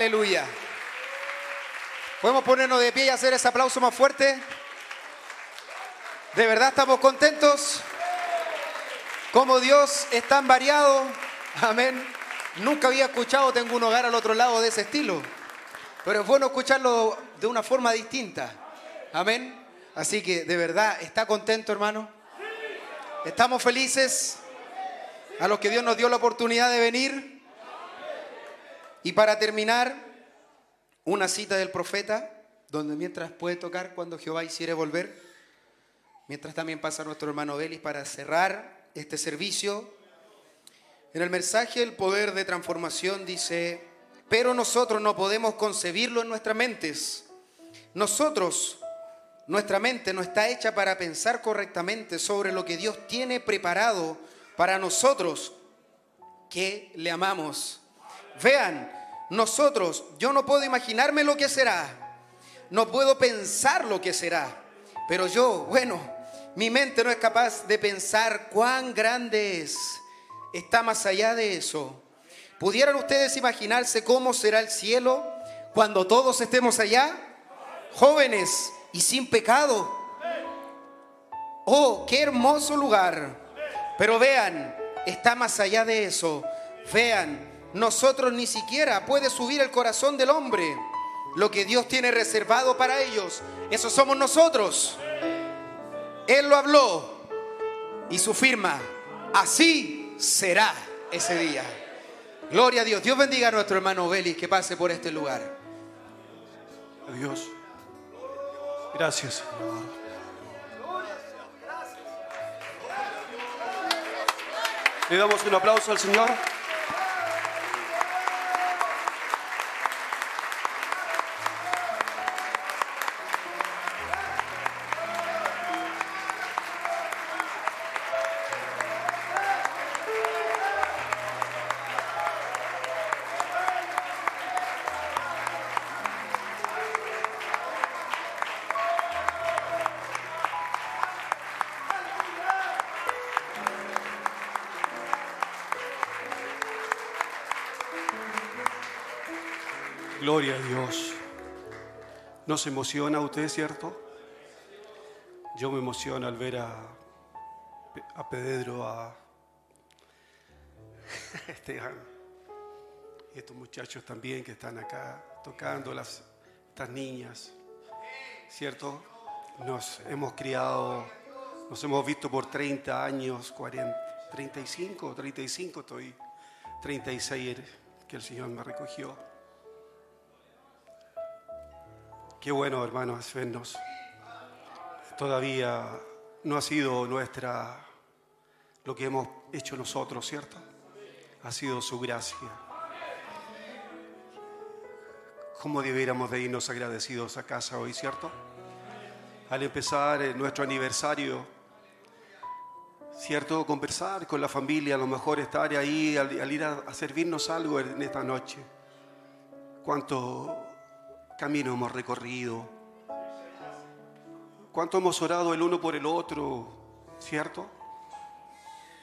Aleluya. ¿Podemos ponernos de pie y hacer ese aplauso más fuerte? ¿De verdad estamos contentos? Como Dios es tan variado. Amén. Nunca había escuchado Tengo un hogar al otro lado de ese estilo. Pero es bueno escucharlo de una forma distinta. Amén. Así que de verdad, ¿está contento hermano? ¿Estamos felices? A los que Dios nos dio la oportunidad de venir. Y para terminar, una cita del profeta, donde mientras puede tocar cuando Jehová hiciere volver, mientras también pasa nuestro hermano Belis para cerrar este servicio. En el mensaje El poder de transformación dice, pero nosotros no podemos concebirlo en nuestras mentes. Nosotros, nuestra mente no está hecha para pensar correctamente sobre lo que Dios tiene preparado para nosotros que le amamos. Vean, nosotros, yo no puedo imaginarme lo que será, no puedo pensar lo que será, pero yo, bueno, mi mente no es capaz de pensar cuán grande es, está más allá de eso. ¿Pudieran ustedes imaginarse cómo será el cielo cuando todos estemos allá? Jóvenes y sin pecado. Oh, qué hermoso lugar. Pero vean, está más allá de eso. Vean, nosotros ni siquiera puede subir el corazón del hombre. Lo que Dios tiene reservado para ellos, eso somos nosotros. Él lo habló y su firma, así será ese día. Gloria a Dios. Dios bendiga a nuestro hermano Belis que pase por este lugar. Adiós. Gracias. Le damos un aplauso al Señor. Gloria a Dios. ¿Nos emociona a usted, cierto? Yo me emociono al ver a, a Pedro, a Esteban y estos muchachos también que están acá tocando, las, estas niñas, ¿cierto? Nos hemos criado, nos hemos visto por 30 años, 40, 35, 35 estoy, 36 que el Señor me recogió. Qué bueno, hermanos, vernos. Todavía no ha sido nuestra lo que hemos hecho nosotros, ¿cierto? Ha sido su gracia. ¿Cómo debiéramos de irnos agradecidos a casa hoy, cierto? Al empezar eh, nuestro aniversario, ¿cierto? Conversar con la familia, a lo mejor estar ahí al, ir a servirnos algo en esta noche. Cuánto camino hemos recorrido, cuánto hemos orado el uno por el otro, ¿cierto?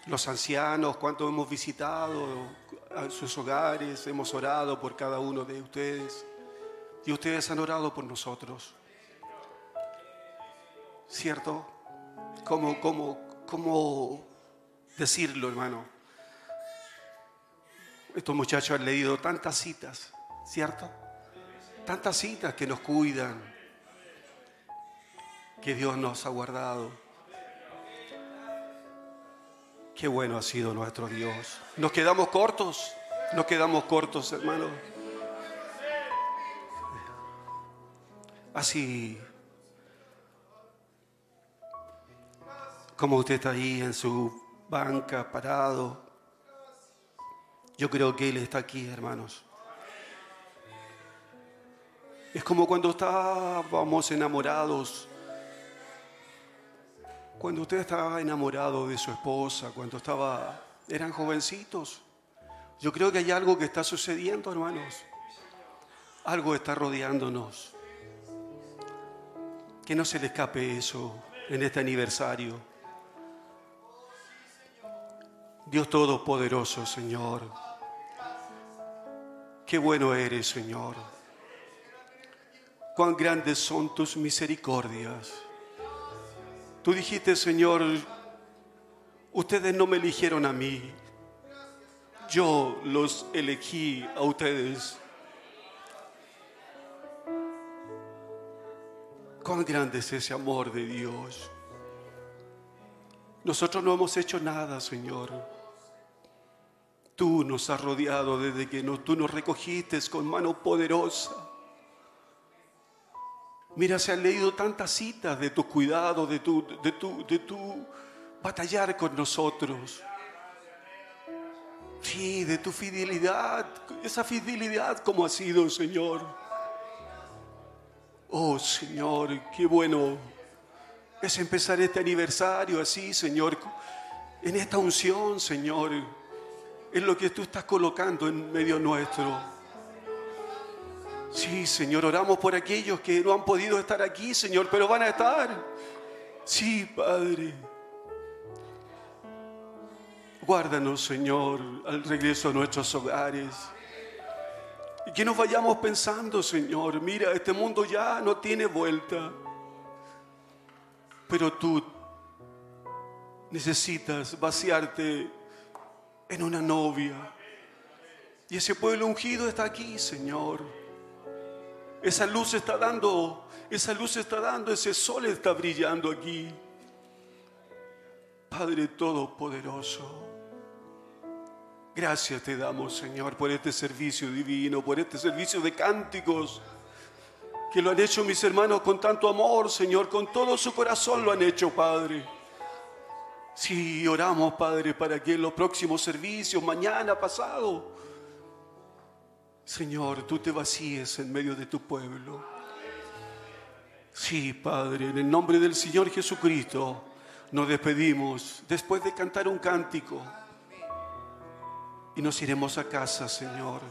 Los ancianos, cuánto hemos visitado a sus hogares, hemos orado por cada uno de ustedes y ustedes han orado por nosotros, ¿cierto? ¿Cómo, cómo, cómo decirlo, hermano? Estos muchachos han leído tantas citas, ¿cierto? Tantas citas que nos cuidan, que Dios nos ha guardado. Qué bueno ha sido nuestro Dios. Nos quedamos cortos, nos quedamos cortos, hermano. Así como usted está ahí en su banca parado, yo creo que Él está aquí, hermanos. Es como cuando estábamos enamorados, cuando usted estaba enamorado de su esposa, cuando estaba, eran jovencitos. Yo creo que hay algo que está sucediendo, hermanos. Algo está rodeándonos. Que no se le escape eso en este aniversario. Dios Todopoderoso, Señor. Qué bueno eres, Señor cuán grandes son tus misericordias. Tú dijiste, Señor, ustedes no me eligieron a mí, yo los elegí a ustedes. Cuán grande es ese amor de Dios. Nosotros no hemos hecho nada, Señor. Tú nos has rodeado desde que tú nos recogiste con mano poderosa. Mira, se han leído tantas citas de tu cuidado, de tu, de tu, de tu batallar con nosotros. Sí, de tu fidelidad, esa fidelidad como ha sido, Señor. Oh, Señor, qué bueno es empezar este aniversario así, Señor, en esta unción, Señor, en lo que tú estás colocando en medio nuestro. Sí, Señor, oramos por aquellos que no han podido estar aquí, Señor, pero van a estar. Sí, Padre. Guárdanos, Señor, al regreso a nuestros hogares. Y que nos vayamos pensando, Señor, mira, este mundo ya no tiene vuelta. Pero tú necesitas vaciarte en una novia. Y ese pueblo ungido está aquí, Señor. Esa luz está dando, esa luz está dando, ese sol está brillando aquí. Padre Todopoderoso. Gracias te damos, Señor, por este servicio divino, por este servicio de cánticos que lo han hecho mis hermanos con tanto amor, Señor, con todo su corazón lo han hecho, Padre. Sí, oramos, Padre, para que en los próximos servicios, mañana, pasado, Señor, tú te vacíes en medio de tu pueblo. Sí, Padre, en el nombre del Señor Jesucristo nos despedimos después de cantar un cántico y nos iremos a casa, Señor.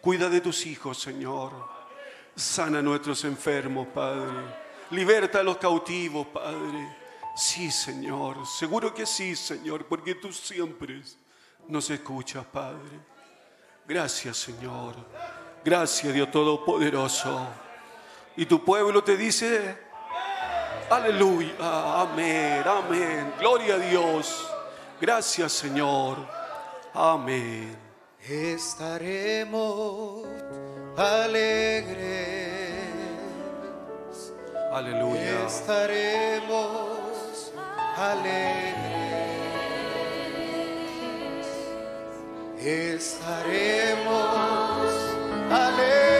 Cuida de tus hijos, Señor. Sana a nuestros enfermos, Padre. Liberta a los cautivos, Padre. Sí, Señor. Seguro que sí, Señor, porque tú siempre nos escuchas, Padre. Gracias, Señor. Gracias, Dios Todopoderoso. Y tu pueblo te dice, aleluya, amén, amén. Gloria a Dios. Gracias, Señor. Amén. Estaremos alegres. Aleluya. Estaremos alegres. Estaremos alegres.